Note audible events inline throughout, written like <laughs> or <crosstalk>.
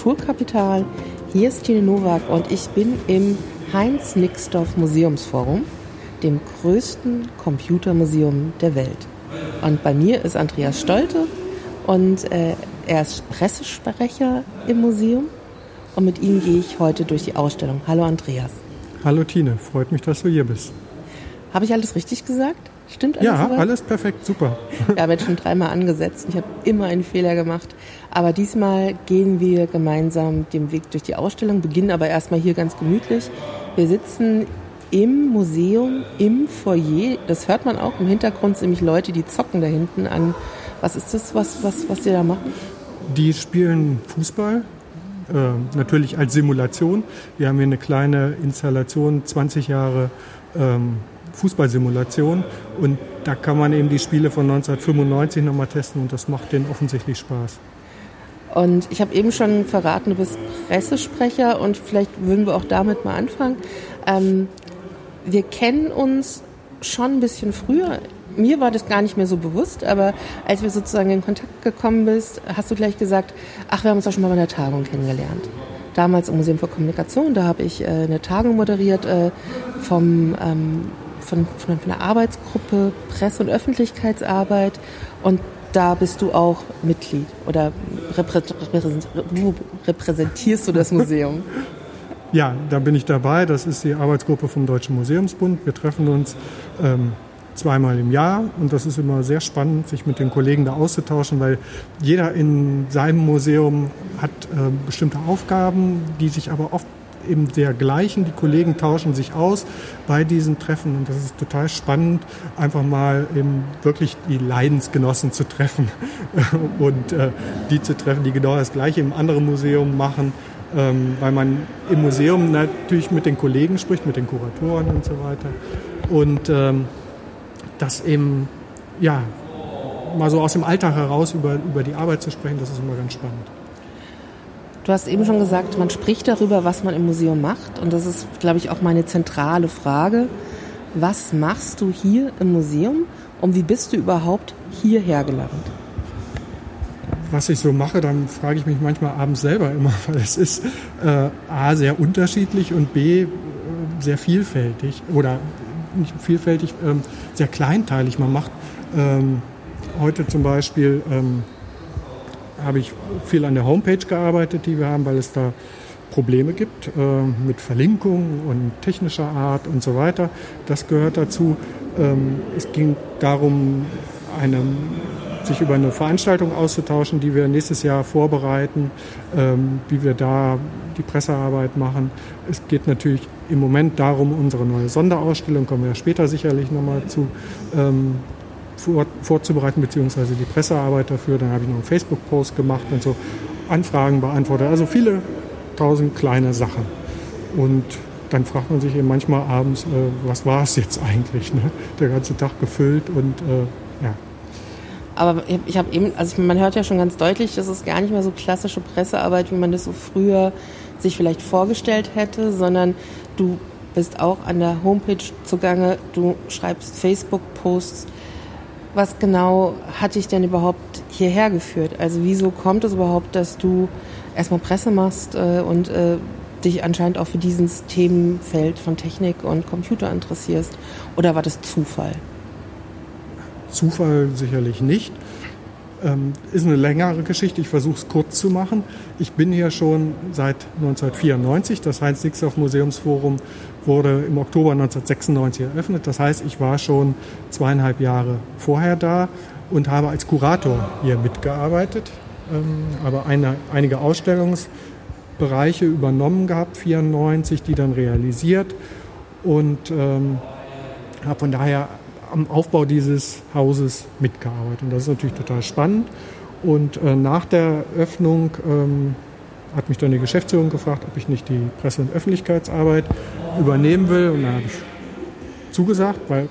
Kulturkapital. Hier ist Tine Nowak und ich bin im Heinz Nixdorf Museumsforum, dem größten Computermuseum der Welt. Und bei mir ist Andreas Stolte und äh, er ist Pressesprecher im Museum und mit ihm gehe ich heute durch die Ausstellung. Hallo Andreas. Hallo Tine, freut mich, dass du hier bist. Habe ich alles richtig gesagt? Stimmt alles? Ja, soweit? alles perfekt, super. <laughs> Ja, wird schon dreimal angesetzt. Ich habe immer einen Fehler gemacht. Aber diesmal gehen wir gemeinsam den Weg durch die Ausstellung, beginnen aber erstmal hier ganz gemütlich. Wir sitzen im Museum, im Foyer. Das hört man auch im Hintergrund, sind nämlich Leute, die zocken da hinten an. Was ist das, was, was, was die da machen? Die spielen Fußball, äh, natürlich als Simulation. Wir haben hier eine kleine Installation, 20 Jahre ähm, Fußballsimulation und da kann man eben die Spiele von 1995 nochmal testen und das macht denen offensichtlich Spaß. Und ich habe eben schon verraten, du bist Pressesprecher und vielleicht würden wir auch damit mal anfangen. Ähm, wir kennen uns schon ein bisschen früher. Mir war das gar nicht mehr so bewusst, aber als wir sozusagen in Kontakt gekommen bist, hast du gleich gesagt, ach, wir haben uns doch schon mal bei einer Tagung kennengelernt. Damals im Museum für Kommunikation, da habe ich äh, eine Tagung moderiert äh, vom ähm, von, von, von der Arbeitsgruppe Presse- und Öffentlichkeitsarbeit und da bist du auch Mitglied oder repräsentierst du das Museum? <laughs> Ja, da bin ich dabei. Das ist die Arbeitsgruppe vom Deutschen Museumsbund. Wir treffen uns ähm, zweimal im Jahr und das ist immer sehr spannend, sich mit den Kollegen da auszutauschen, weil jeder in seinem Museum hat äh, bestimmte Aufgaben, die sich aber oft eben sehr gleichen. Die Kollegen tauschen sich aus bei diesen Treffen und das ist total spannend, einfach mal eben wirklich die Leidensgenossen zu treffen <laughs> und äh, die zu treffen, die genau das Gleiche im anderen Museum machen, ähm, weil man im Museum natürlich mit den Kollegen spricht, mit den Kuratoren und so weiter und ähm, das eben ja mal so aus dem Alltag heraus über, über die Arbeit zu sprechen, das ist immer ganz spannend. Du hast eben schon gesagt, man spricht darüber, was man im Museum macht. Und das ist, glaube ich, auch meine zentrale Frage. Was machst du hier im Museum und wie bist du überhaupt hierher gelangt? Was ich so mache, dann frage ich mich manchmal abends selber immer, <laughs> weil es ist äh, A sehr unterschiedlich und B äh, sehr vielfältig oder nicht vielfältig, äh, sehr kleinteilig. Man macht ähm, heute zum Beispiel ähm, habe ich viel an der Homepage gearbeitet, die wir haben, weil es da Probleme gibt äh, mit Verlinkungen und technischer Art und so weiter. Das gehört dazu. Ähm, es ging darum, eine, sich über eine Veranstaltung auszutauschen, die wir nächstes Jahr vorbereiten, ähm, wie wir da die Pressearbeit machen. Es geht natürlich im Moment darum, unsere neue Sonderausstellung, kommen wir später sicherlich nochmal zu, ähm, vor, vorzubereiten, beziehungsweise die Pressearbeit dafür. Dann habe ich noch einen Facebook-Post gemacht und so Anfragen beantwortet. Also viele tausend kleine Sachen. Und dann fragt man sich eben manchmal abends, äh, was war es jetzt eigentlich? Ne? Der ganze Tag gefüllt und äh, ja. Aber ich habe eben, also man hört ja schon ganz deutlich, das ist gar nicht mehr so klassische Pressearbeit, wie man das so früher sich vielleicht vorgestellt hätte, sondern du bist auch an der Homepage zugange, du schreibst Facebook-Posts, was genau hat dich denn überhaupt hierher geführt? Also wieso kommt es überhaupt, dass du erstmal Presse machst äh, und äh, dich anscheinend auch für dieses Themenfeld von Technik und Computer interessierst? Oder war das Zufall? Zufall sicherlich nicht. Ähm, ist eine längere Geschichte, ich versuche es kurz zu machen. Ich bin hier schon seit 1994, das Heinz-Nixdorf Museumsforum wurde im Oktober 1996 eröffnet. Das heißt, ich war schon zweieinhalb Jahre vorher da und habe als Kurator hier mitgearbeitet, ähm, aber eine, einige Ausstellungsbereiche übernommen gehabt, 94, die dann realisiert und ähm, habe von daher am Aufbau dieses Hauses mitgearbeitet. Und das ist natürlich total spannend. Und äh, nach der Öffnung ähm, hat mich dann die Geschäftsführung gefragt, ob ich nicht die Presse- und Öffentlichkeitsarbeit übernehmen will. Und dann habe ich zugesagt, weil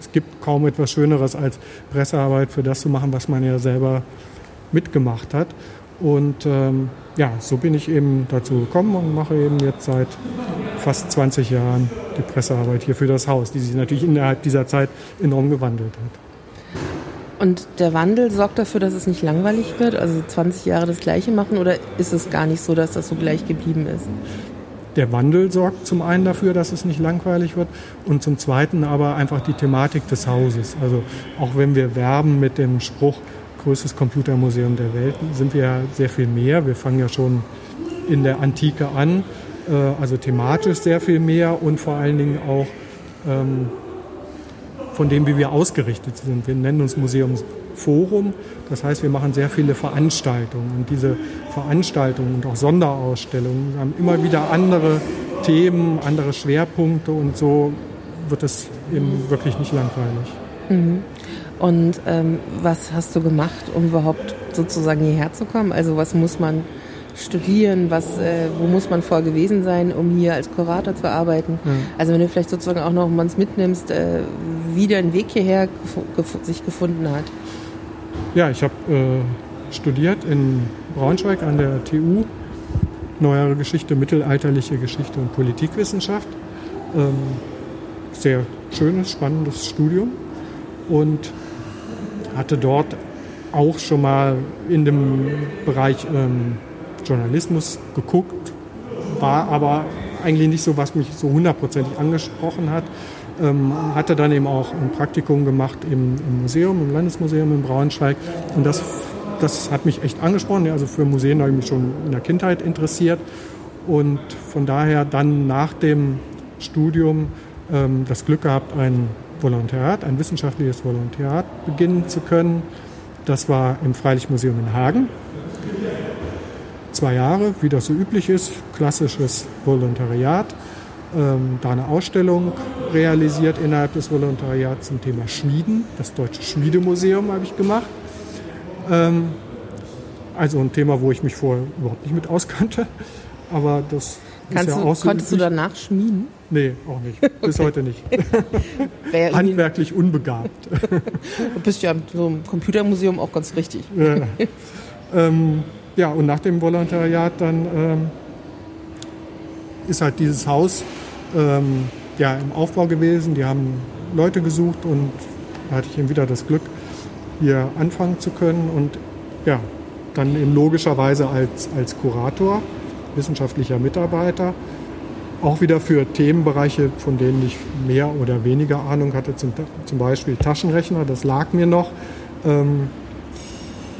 es gibt kaum etwas Schöneres als Pressearbeit für das zu machen, was man ja selber mitgemacht hat. Und ähm, ja, so bin ich eben dazu gekommen und mache eben jetzt seit fast 20 Jahren die Pressearbeit hier für das Haus, die sich natürlich innerhalb dieser Zeit enorm gewandelt hat. Und der Wandel sorgt dafür, dass es nicht langweilig wird? Also 20 Jahre das Gleiche machen oder ist es gar nicht so, dass das so gleich geblieben ist? Der Wandel sorgt zum einen dafür, dass es nicht langweilig wird und zum zweiten aber einfach die Thematik des Hauses. Also auch wenn wir werben mit dem Spruch größtes Computermuseum der Welt, sind wir ja sehr viel mehr. Wir fangen ja schon in der Antike an, äh, also thematisch sehr viel mehr und vor allen Dingen auch ähm, von dem, wie wir ausgerichtet sind. Wir nennen uns Museumsforum. Das heißt, wir machen sehr viele Veranstaltungen. Und diese Veranstaltungen und auch Sonderausstellungen haben immer wieder andere Themen, andere Schwerpunkte und so wird es eben wirklich nicht langweilig. Mhm. Und ähm, was hast du gemacht, um überhaupt sozusagen hierher zu kommen? Also was muss man studieren? Was, äh, wo muss man vor gewesen sein, um hier als Kurator zu arbeiten? Mhm. Also wenn du vielleicht sozusagen auch noch mal mitnimmst, äh, wie dein Weg hierher gef sich gefunden hat. Ja, ich habe äh, studiert in Braunschweig an der TU, Neuere Geschichte, Mittelalterliche Geschichte und Politikwissenschaft. Ähm, sehr schönes, spannendes Studium und hatte dort auch schon mal in dem Bereich ähm, Journalismus geguckt, war aber eigentlich nicht so, was mich so hundertprozentig angesprochen hat. Ähm, hatte dann eben auch ein Praktikum gemacht im, im, Museum, im Landesmuseum in Braunschweig. Und das, das hat mich echt angesprochen. Also für Museen habe ich mich schon in der Kindheit interessiert. Und von daher dann nach dem Studium ähm, das Glück gehabt, ein Volontariat, ein wissenschaftliches Volontariat beginnen zu können. Das war im Freilichtmuseum in Hagen zwei Jahre, wie das so üblich ist, klassisches Volontariat. Ähm, da eine Ausstellung realisiert innerhalb des Volontariats zum Thema Schmieden. Das Deutsche Schmiedemuseum habe ich gemacht. Ähm, also ein Thema, wo ich mich vorher überhaupt nicht mit auskannte. Aber das Kannst ist ja du, auch so Konntest üblich. du danach schmieden? Nee, auch nicht. <laughs> Bis heute nicht. <laughs> Handwerklich unbegabt. du <laughs> bist ja so im Computermuseum auch ganz richtig. Ja. Ähm, ja, und nach dem Volontariat dann ähm, ist halt dieses Haus ähm, ja, im Aufbau gewesen. Die haben Leute gesucht und da hatte ich eben wieder das Glück, hier anfangen zu können und ja, dann eben logischerweise als, als Kurator, wissenschaftlicher Mitarbeiter, auch wieder für Themenbereiche, von denen ich mehr oder weniger Ahnung hatte, zum, zum Beispiel Taschenrechner, das lag mir noch, ähm,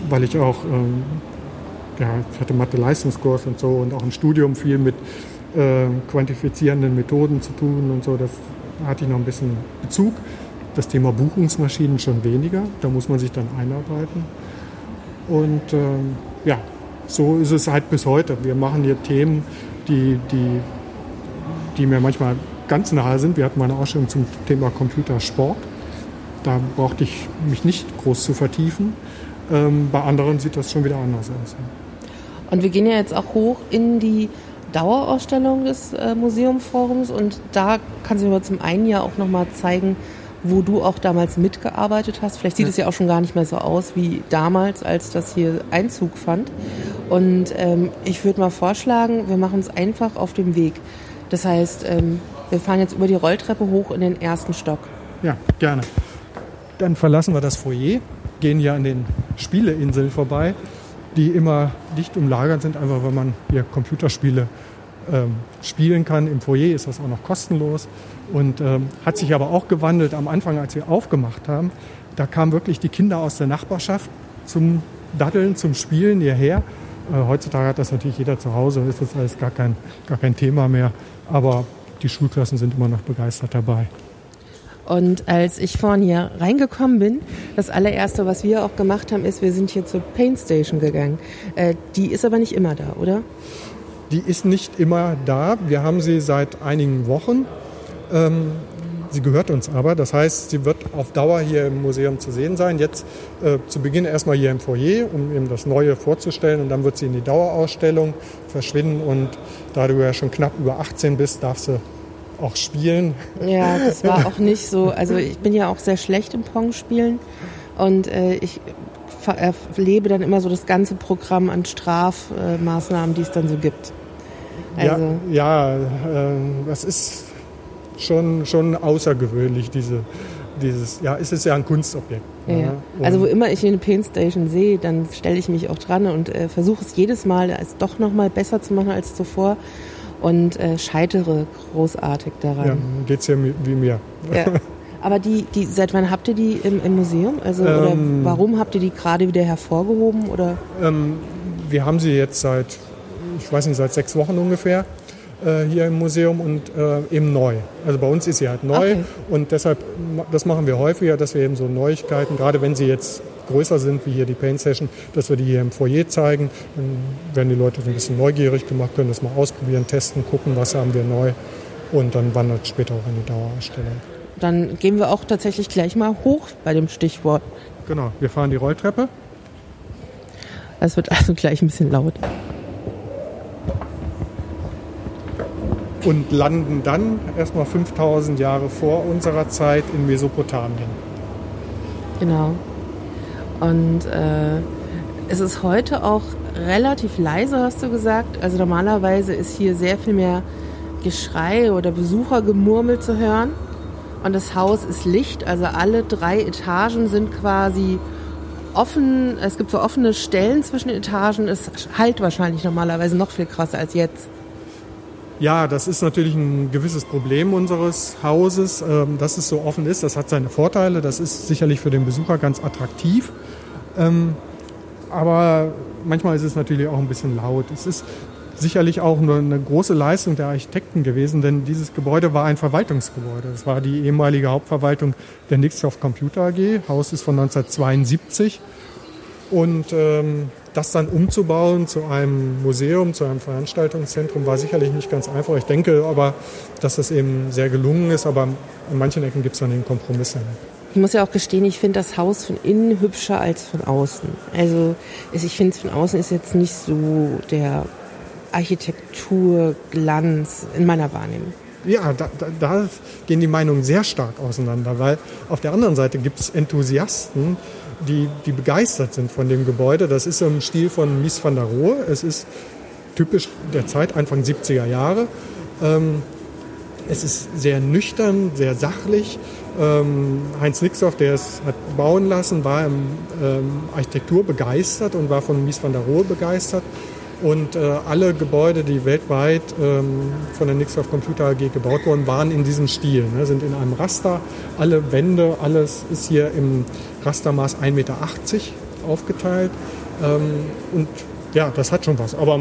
weil ich auch ähm, ja, ich hatte Mathe-Leistungskurs und so und auch im Studium viel mit äh, quantifizierenden Methoden zu tun und so. Das hatte ich noch ein bisschen Bezug. Das Thema Buchungsmaschinen schon weniger. Da muss man sich dann einarbeiten. Und ähm, ja, so ist es halt bis heute. Wir machen hier Themen, die, die, die mir manchmal ganz nahe sind. Wir hatten mal eine Ausstellung zum Thema Computersport. Da brauchte ich mich nicht groß zu vertiefen. Ähm, bei anderen sieht das schon wieder anders aus. Und wir gehen ja jetzt auch hoch in die Dauerausstellung des äh, Museumforums und da kannst du mir zum einen ja auch nochmal zeigen, wo du auch damals mitgearbeitet hast. Vielleicht sieht ja. es ja auch schon gar nicht mehr so aus wie damals, als das hier Einzug fand. Und ähm, ich würde mal vorschlagen, wir machen es einfach auf dem Weg. Das heißt, ähm, wir fahren jetzt über die Rolltreppe hoch in den ersten Stock. Ja, gerne. Dann verlassen wir das Foyer, gehen ja an den Spieleinseln vorbei die immer dicht umlagert sind, einfach weil man hier Computerspiele ähm, spielen kann. Im Foyer ist das auch noch kostenlos und ähm, hat sich aber auch gewandelt am Anfang, als wir aufgemacht haben. Da kamen wirklich die Kinder aus der Nachbarschaft zum Daddeln, zum Spielen hierher. Äh, heutzutage hat das natürlich jeder zu Hause ist das alles gar kein, gar kein Thema mehr. Aber die Schulklassen sind immer noch begeistert dabei. Und als ich vorhin hier reingekommen bin, das allererste, was wir auch gemacht haben, ist, wir sind hier zur Paint Station gegangen. Äh, die ist aber nicht immer da, oder? Die ist nicht immer da. Wir haben sie seit einigen Wochen. Ähm, sie gehört uns aber. Das heißt, sie wird auf Dauer hier im Museum zu sehen sein. Jetzt äh, zu Beginn erstmal hier im Foyer, um eben das Neue vorzustellen. Und dann wird sie in die Dauerausstellung verschwinden. Und da du ja schon knapp über 18 bist, darfst du auch spielen. Ja, das war auch nicht so. Also ich bin ja auch sehr schlecht im Pong spielen und äh, ich erlebe dann immer so das ganze Programm an Strafmaßnahmen, die es dann so gibt. Also. Ja, ja äh, das ist schon, schon außergewöhnlich, diese dieses, ja, es ist ja ein Kunstobjekt. Ja, ja. Also wo immer ich eine Paint Station sehe, dann stelle ich mich auch dran und äh, versuche es jedes Mal es doch nochmal besser zu machen als zuvor und äh, scheitere großartig daran. Ja, geht es ja wie mir. Ja. <laughs> Aber die, die, seit wann habt ihr die im, im Museum? Also oder ähm, warum habt ihr die gerade wieder hervorgehoben? Oder? Ähm, wir haben sie jetzt seit, ich weiß nicht, seit sechs Wochen ungefähr äh, hier im Museum und äh, eben neu. Also bei uns ist sie halt neu okay. und deshalb, das machen wir häufiger, dass wir eben so Neuigkeiten, gerade wenn sie jetzt größer sind, wie hier die Paint Session, dass wir die hier im Foyer zeigen. Dann werden die Leute ein bisschen neugierig gemacht, können das mal ausprobieren, testen, gucken, was haben wir neu und dann wandert später auch in die Dauerausstellung. Dann gehen wir auch tatsächlich gleich mal hoch bei dem Stichwort. Genau, wir fahren die Rolltreppe. Es wird also gleich ein bisschen laut. Und landen dann erstmal 5000 Jahre vor unserer Zeit in Mesopotamien. Genau. Und äh, es ist heute auch relativ leise, hast du gesagt. Also normalerweise ist hier sehr viel mehr Geschrei oder Besuchergemurmel zu hören. Und das Haus ist Licht, also alle drei Etagen sind quasi offen. Es gibt so offene Stellen zwischen den Etagen. Es halt wahrscheinlich normalerweise noch viel krasser als jetzt. Ja, das ist natürlich ein gewisses Problem unseres Hauses, ähm, dass es so offen ist. Das hat seine Vorteile. Das ist sicherlich für den Besucher ganz attraktiv. Ähm, aber manchmal ist es natürlich auch ein bisschen laut. Es ist sicherlich auch nur eine große Leistung der Architekten gewesen, denn dieses Gebäude war ein Verwaltungsgebäude. Es war die ehemalige Hauptverwaltung der Nixdorf Computer AG. Haus ist von 1972. Und ähm, das dann umzubauen zu einem Museum, zu einem Veranstaltungszentrum, war sicherlich nicht ganz einfach. Ich denke aber, dass das eben sehr gelungen ist, aber in manchen Ecken gibt es dann eben Kompromisse. Ich muss ja auch gestehen, ich finde das Haus von innen hübscher als von außen. Also ich finde es von außen ist jetzt nicht so der Architekturglanz in meiner Wahrnehmung. Ja, da, da, da gehen die Meinungen sehr stark auseinander, weil auf der anderen Seite gibt es Enthusiasten, die, die begeistert sind von dem Gebäude. Das ist im Stil von Mies van der Rohe. Es ist typisch der Zeit, Anfang 70er Jahre. Ähm, es ist sehr nüchtern, sehr sachlich. Ähm, Heinz Nixdorf, der es hat bauen lassen, war im ähm, Architektur begeistert und war von Mies van der Rohe begeistert. Und äh, alle Gebäude, die weltweit ähm, von der Nixdorf Computer AG gebaut wurden, waren in diesem Stil, ne, sind in einem Raster. Alle Wände, alles ist hier im Rastermaß 1,80 Meter aufgeteilt. Ähm, und ja, das hat schon was. Aber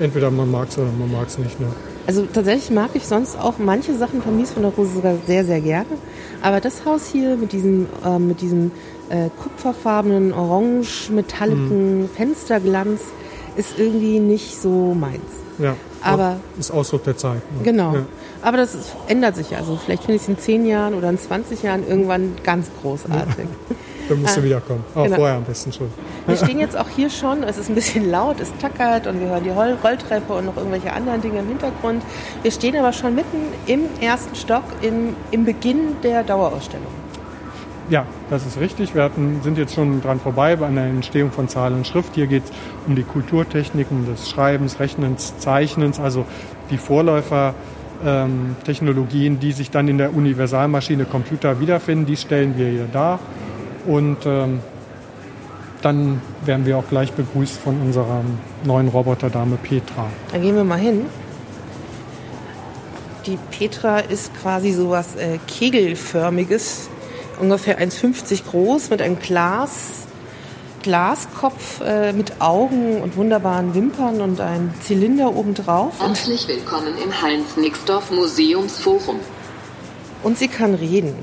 entweder man mag es oder man mag es nicht. Ne? Also tatsächlich mag ich sonst auch manche Sachen von Mies von der Rose sogar sehr, sehr gerne. Aber das Haus hier mit diesem, äh, mit diesem äh, kupferfarbenen, orange-metalligen mhm. Fensterglanz, ist irgendwie nicht so meins. Ja, aber ist Ausdruck der Zeit. Ne? Genau. Ja. Aber das ist, ändert sich also. Vielleicht finde ich es in 10 Jahren oder in 20 Jahren irgendwann ganz großartig. Ja. <laughs> Dann musst du ah, wiederkommen. Aber genau. vorher am besten schon. Wir stehen jetzt auch hier schon. Es ist ein bisschen laut, es tackert und wir hören die Rolltreppe und noch irgendwelche anderen Dinge im Hintergrund. Wir stehen aber schon mitten im ersten Stock im, im Beginn der Dauerausstellung. Ja, das ist richtig. Wir hatten, sind jetzt schon dran vorbei bei einer Entstehung von Zahl und Schrift. Hier geht es um die Kulturtechniken des Schreibens, Rechnens, Zeichnens, also die Vorläufertechnologien, ähm, die sich dann in der Universalmaschine Computer wiederfinden. Die stellen wir hier dar. Und ähm, dann werden wir auch gleich begrüßt von unserer neuen Roboterdame Petra. Da gehen wir mal hin. Die Petra ist quasi so was äh, Kegelförmiges ungefähr 1,50 groß mit einem Glas, Glaskopf äh, mit Augen und wunderbaren Wimpern und einem Zylinder obendrauf. Herzlich willkommen im Heinz-Nixdorf Museumsforum. Und sie kann reden.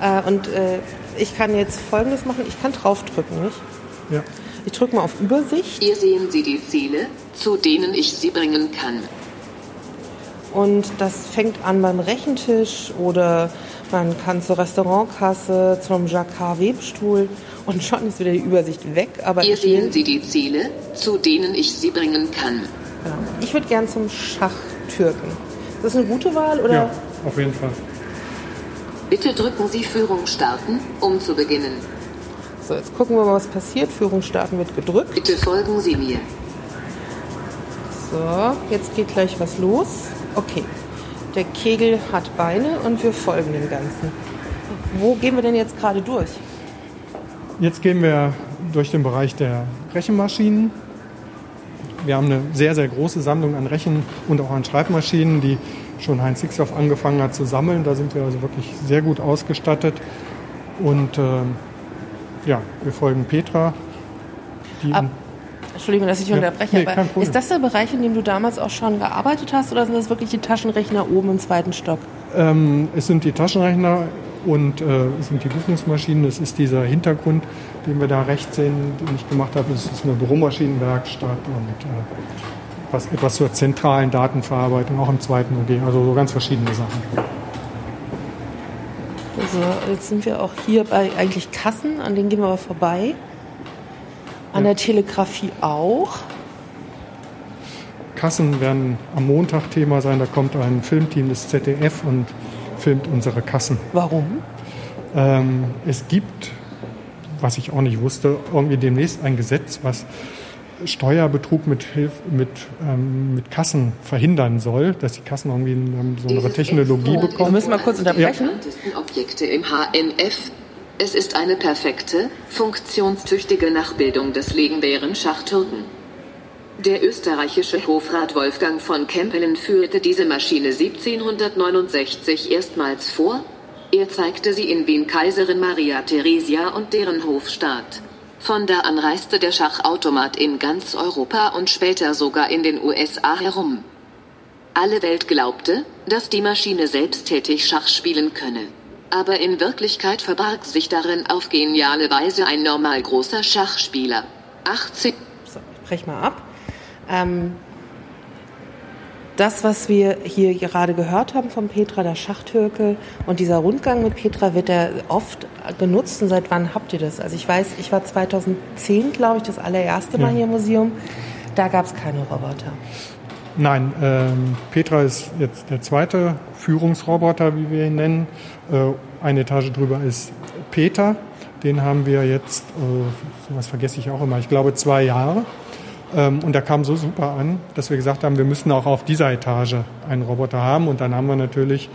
Äh, und äh, ich kann jetzt Folgendes machen. Ich kann draufdrücken, nicht? Ja. Ich drücke mal auf Übersicht. Hier sehen Sie die Ziele, zu denen ich Sie bringen kann. Und das fängt an beim Rechentisch oder man kann zur Restaurantkasse, zum Jacquard-Webstuhl und schon ist wieder die Übersicht weg. Aber Hier sehen Sie die Ziele, zu denen ich Sie bringen kann. Genau. Ich würde gern zum Schachtürken. Ist das eine gute Wahl? Oder? Ja, auf jeden Fall. Bitte drücken Sie Führung starten, um zu beginnen. So, jetzt gucken wir mal, was passiert. Führung starten wird gedrückt. Bitte folgen Sie mir. So, jetzt geht gleich was los. Okay. Der Kegel hat Beine und wir folgen dem Ganzen. Wo gehen wir denn jetzt gerade durch? Jetzt gehen wir durch den Bereich der Rechenmaschinen. Wir haben eine sehr, sehr große Sammlung an Rechen- und auch an Schreibmaschinen, die schon Heinz Sixoff angefangen hat zu sammeln. Da sind wir also wirklich sehr gut ausgestattet. Und äh, ja, wir folgen Petra. Ab, Entschuldigung, dass ich ja, unterbreche, nee, aber ist das der Bereich, in dem du damals auch schon gearbeitet hast oder sind das wirklich die Taschenrechner oben im zweiten Stock? Ähm, es sind die Taschenrechner und äh, es sind die Buchungsmaschinen. Es ist dieser Hintergrund, den wir da rechts sehen, den ich gemacht habe. Es ist eine Büromaschinenwerkstatt und äh, was, etwas zur zentralen Datenverarbeitung, auch im zweiten OG. Also so ganz verschiedene Sachen. Also jetzt sind wir auch hier bei eigentlich Kassen, an denen gehen wir aber vorbei. An ja. der Telegrafie auch. Kassen werden am Montag Thema sein. Da kommt ein Filmteam des ZDF und filmt unsere Kassen. Warum? Ähm, es gibt, was ich auch nicht wusste, irgendwie demnächst ein Gesetz, was Steuerbetrug mit, Hilf mit, ähm, mit Kassen verhindern soll, dass die Kassen irgendwie eine besondere Technologie bekommen. Wir müssen mal kurz unterbrechen. Ja. Objekte im HNF. Es ist eine perfekte, funktionstüchtige Nachbildung des legendären Schachtürken. Der österreichische Hofrat Wolfgang von Kempelen führte diese Maschine 1769 erstmals vor. Er zeigte sie in Wien Kaiserin Maria Theresia und deren Hofstaat. Von da an reiste der Schachautomat in ganz Europa und später sogar in den USA herum. Alle Welt glaubte, dass die Maschine selbsttätig Schach spielen könne. Aber in Wirklichkeit verbarg sich darin auf geniale Weise ein normal großer Schachspieler. 18. So, ich brech mal ab. Ähm, das, was wir hier gerade gehört haben von Petra, der Schachtürke und dieser Rundgang mit Petra, wird er oft genutzt. Und seit wann habt ihr das? Also ich weiß, ich war 2010, glaube ich, das allererste Mal ja. hier im Museum. Da gab es keine Roboter. Nein, ähm, Petra ist jetzt der zweite Führungsroboter, wie wir ihn nennen. Äh, eine Etage drüber ist Peter. Den haben wir jetzt, äh, sowas vergesse ich auch immer, ich glaube zwei Jahre. Ähm, und der kam so super an, dass wir gesagt haben, wir müssen auch auf dieser Etage einen Roboter haben. Und dann haben wir natürlich,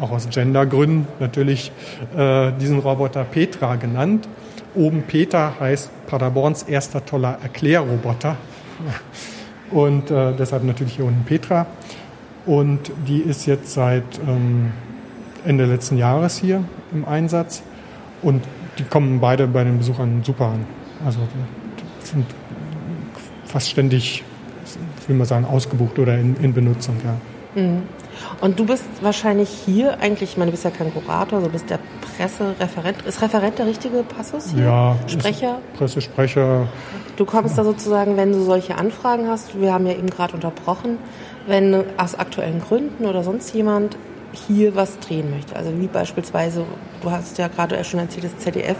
auch aus Gendergründen, natürlich äh, diesen Roboter Petra genannt. Oben Peter heißt Paderborns erster toller Erklärroboter. <laughs> Und äh, deshalb natürlich hier unten Petra. Und die ist jetzt seit ähm, Ende letzten Jahres hier im Einsatz. Und die kommen beide bei den Besuchern super an. Also sind fast ständig, will man sagen, ausgebucht oder in, in Benutzung. Ja. Mhm. Und du bist wahrscheinlich hier eigentlich, ich meine, du bist ja kein Kurator, du bist der Pressereferent. Ist Referent der richtige Passus hier? Ja. Sprecher? Pressesprecher. Du kommst da sozusagen, wenn du solche Anfragen hast, wir haben ja eben gerade unterbrochen, wenn aus aktuellen Gründen oder sonst jemand hier was drehen möchte. Also wie beispielsweise, du hast ja gerade schon erzählt, das ZDF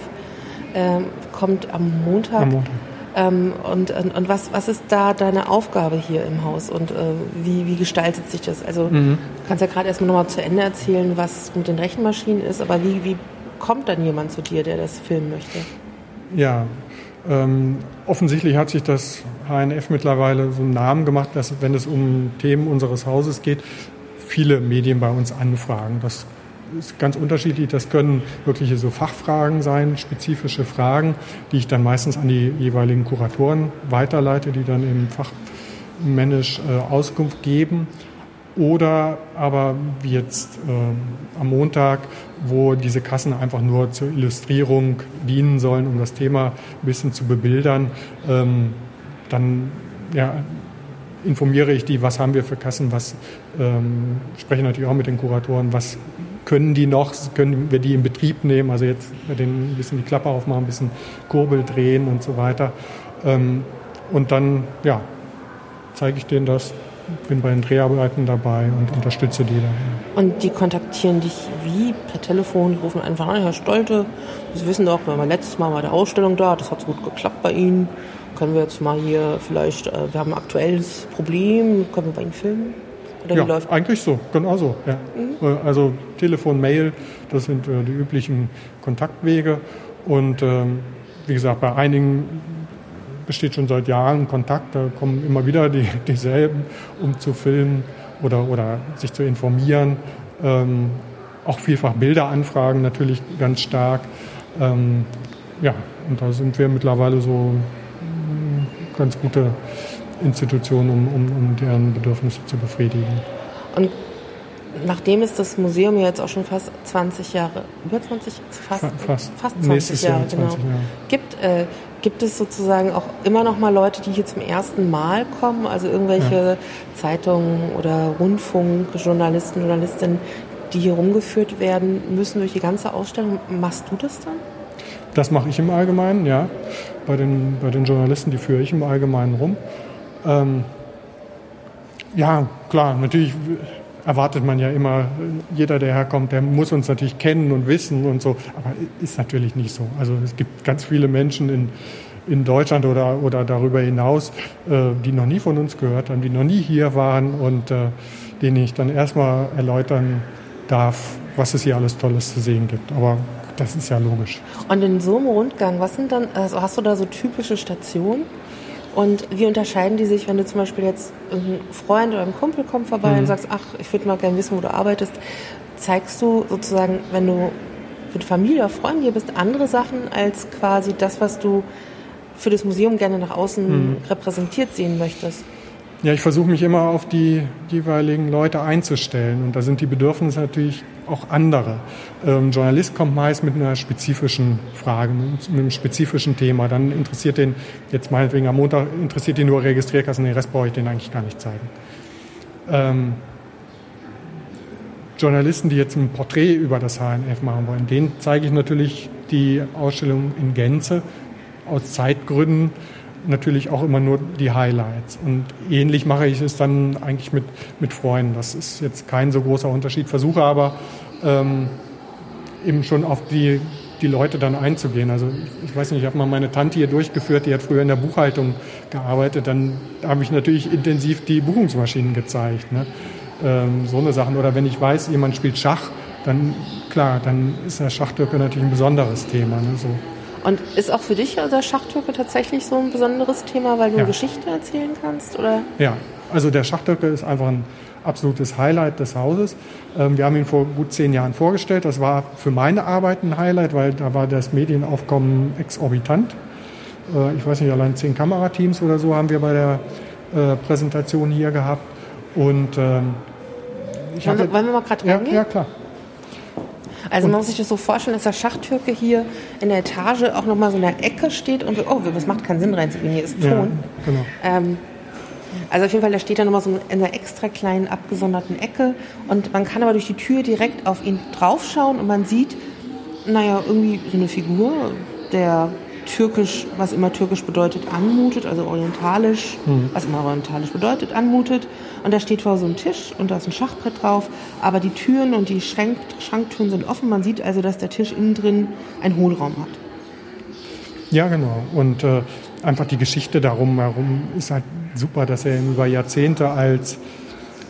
äh, kommt am Montag. Am Montag ähm, und, und, was, was ist da deine Aufgabe hier im Haus und äh, wie, wie gestaltet sich das? Also mhm. du kannst ja gerade erstmal nochmal zu Ende erzählen, was mit den Rechenmaschinen ist, aber wie, wie kommt dann jemand zu dir, der das filmen möchte? Ja, ähm, offensichtlich hat sich das HNF mittlerweile so einen Namen gemacht, dass wenn es um Themen unseres Hauses geht, viele Medien bei uns anfragen. Das ist ganz unterschiedlich. Das können wirkliche so Fachfragen sein, spezifische Fragen, die ich dann meistens an die jeweiligen Kuratoren weiterleite, die dann eben fachmännisch äh, Auskunft geben. Oder aber wie jetzt äh, am Montag, wo diese Kassen einfach nur zur Illustrierung dienen sollen, um das Thema ein bisschen zu bebildern, ähm, dann ja, informiere ich die, was haben wir für Kassen, was ähm, spreche natürlich auch mit den Kuratoren, was können die noch, können wir die in Betrieb nehmen, also jetzt denen ein bisschen die Klappe aufmachen, ein bisschen Kurbel drehen und so weiter. Ähm, und dann, ja, zeige ich denen das, bin bei den Dreharbeiten dabei und unterstütze die dann. Und die kontaktieren dich wie? Per Telefon, die rufen einfach an, Herr Stolte, Sie wissen doch, wir waren letztes Mal bei der Ausstellung da, das hat so gut geklappt bei Ihnen. Können wir jetzt mal hier vielleicht, äh, wir haben ein aktuelles Problem, können wir bei Ihnen filmen? Oder ja, läuft? eigentlich so, genau so. Ja. Mhm. Also Telefon, Mail, das sind äh, die üblichen Kontaktwege. Und ähm, wie gesagt, bei einigen besteht schon seit Jahren Kontakt, da kommen immer wieder die, <laughs> dieselben, um zu filmen oder, oder sich zu informieren. Ähm, auch vielfach Bilderanfragen natürlich ganz stark. Ähm, ja, und da sind wir mittlerweile so mm, ganz gute Institutionen, um, um, um deren Bedürfnisse zu befriedigen. Und nachdem es das Museum ja jetzt auch schon fast 20 Jahre, über 20, fast, fast, fast 20 Jahre, Jahr 20 genau, Jahre. gibt, äh, gibt es sozusagen auch immer noch mal Leute, die hier zum ersten Mal kommen, also irgendwelche ja. Zeitungen oder Rundfunkjournalisten, Journalistinnen, die hier rumgeführt werden müssen durch die ganze Ausstellung. Machst du das dann? Das mache ich im Allgemeinen, ja. Bei den, bei den Journalisten, die führe ich im Allgemeinen rum. Ähm, ja, klar, natürlich erwartet man ja immer, jeder, der herkommt, der muss uns natürlich kennen und wissen und so. Aber ist natürlich nicht so. Also es gibt ganz viele Menschen in, in Deutschland oder, oder darüber hinaus, äh, die noch nie von uns gehört haben, die noch nie hier waren und äh, denen ich dann erstmal erläutern darf, was es hier alles Tolles zu sehen gibt. Aber das ist ja logisch. Und in so einem Rundgang, was sind dann, also hast du da so typische Stationen? Und wie unterscheiden die sich, wenn du zum Beispiel jetzt ein Freund oder ein Kumpel kommt vorbei mhm. und sagst, ach, ich würde mal gerne wissen, wo du arbeitest, zeigst du sozusagen, wenn du mit Familie oder Freunden hier bist, andere Sachen als quasi das, was du für das Museum gerne nach außen mhm. repräsentiert sehen möchtest? Ja, ich versuche mich immer auf die jeweiligen Leute einzustellen und da sind die Bedürfnisse natürlich auch andere. Ähm, Journalist kommt meist mit einer spezifischen Frage, mit einem spezifischen Thema. Dann interessiert den, jetzt meinetwegen am Montag, interessiert ihn nur Registrierkassen, den Rest brauche ich den eigentlich gar nicht zeigen. Ähm, Journalisten, die jetzt ein Porträt über das HNF machen wollen, denen zeige ich natürlich die Ausstellung in Gänze aus Zeitgründen natürlich auch immer nur die Highlights. Und ähnlich mache ich es dann eigentlich mit, mit Freunden. Das ist jetzt kein so großer Unterschied. Versuche aber ähm, eben schon auf die, die Leute dann einzugehen. Also ich, weiß nicht, ich habe mal meine Tante hier durchgeführt, die hat früher in der Buchhaltung gearbeitet. Dann habe ich natürlich intensiv die Buchungsmaschinen gezeigt. Ne? Ähm, so eine Sachen. Oder wenn ich weiß, jemand spielt Schach, dann klar, dann ist der Schachtürke natürlich ein besonderes Thema. Ne? So. Und ist auch für dich der Schachtürke tatsächlich so ein besonderes Thema, weil du ja. Geschichte erzählen kannst? Oder? Ja, also der Schachtürke ist einfach ein absolutes Highlight des Hauses. Ähm, wir haben ihn vor gut zehn Jahren vorgestellt. Das war für meine Arbeit ein Highlight, weil da war das Medienaufkommen exorbitant. Äh, ich weiß nicht, allein zehn Kamerateams oder so haben wir bei der äh, Präsentation hier gehabt. Und ähm, ich wollen, wir, wollen wir mal gerade ja, ja, klar. Also man muss sich das so vorstellen, dass der Schachttürke hier in der Etage auch nochmal so in der Ecke steht und oh, das macht keinen Sinn reinzugehen, hier ist Ton. Ja, genau. Ähm, also auf jeden Fall, der steht da nochmal so in einer extra kleinen abgesonderten Ecke und man kann aber durch die Tür direkt auf ihn draufschauen und man sieht, naja, irgendwie so eine Figur, der türkisch, was immer türkisch bedeutet, anmutet, also orientalisch, mhm. was immer orientalisch bedeutet, anmutet. Und da steht vor so einem Tisch und da ist ein Schachbrett drauf, aber die Türen und die Schrank Schranktüren sind offen. Man sieht also, dass der Tisch innen drin einen Hohlraum hat. Ja, genau. Und äh, einfach die Geschichte darum herum ist halt super, dass er über Jahrzehnte als,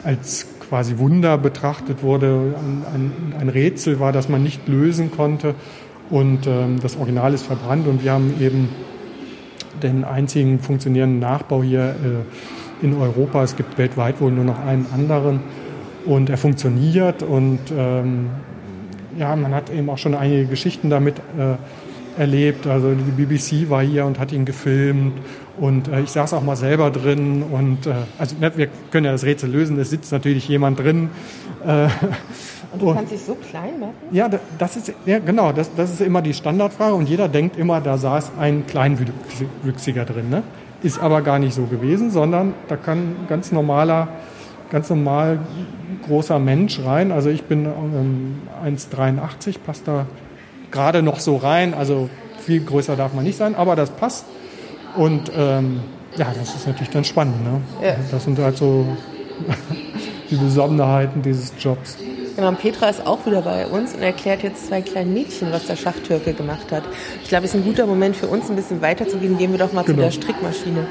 als quasi Wunder betrachtet wurde, ein, ein, ein Rätsel war, das man nicht lösen konnte. Und ähm, das Original ist verbrannt und wir haben eben den einzigen funktionierenden Nachbau hier äh, in Europa. Es gibt weltweit wohl nur noch einen anderen und er funktioniert und ähm, ja, man hat eben auch schon einige Geschichten damit äh, erlebt. Also die BBC war hier und hat ihn gefilmt und äh, ich saß auch mal selber drin und äh, also ne, wir können ja das Rätsel lösen. Es sitzt natürlich jemand drin. Und du und, kannst dich so klein machen? Ja, das ist, ja genau, das, das ist immer die Standardfrage und jeder denkt immer, da saß ein Kleinwüchsiger drin. Ne? Ist aber gar nicht so gewesen, sondern da kann ein ganz normaler, ganz normal großer Mensch rein. Also ich bin ähm, 1,83, passt da gerade noch so rein. Also viel größer darf man nicht sein, aber das passt. Und ähm, ja, das ist natürlich dann spannend. Ne? Ja. Das sind halt so <laughs> die Besonderheiten dieses Jobs. Genau, und Petra ist auch wieder bei uns und erklärt jetzt zwei kleinen Mädchen, was der Schachtürke gemacht hat. Ich glaube, es ist ein guter Moment für uns, ein bisschen weiterzugehen. Gehen wir doch mal genau. zu der Strickmaschine.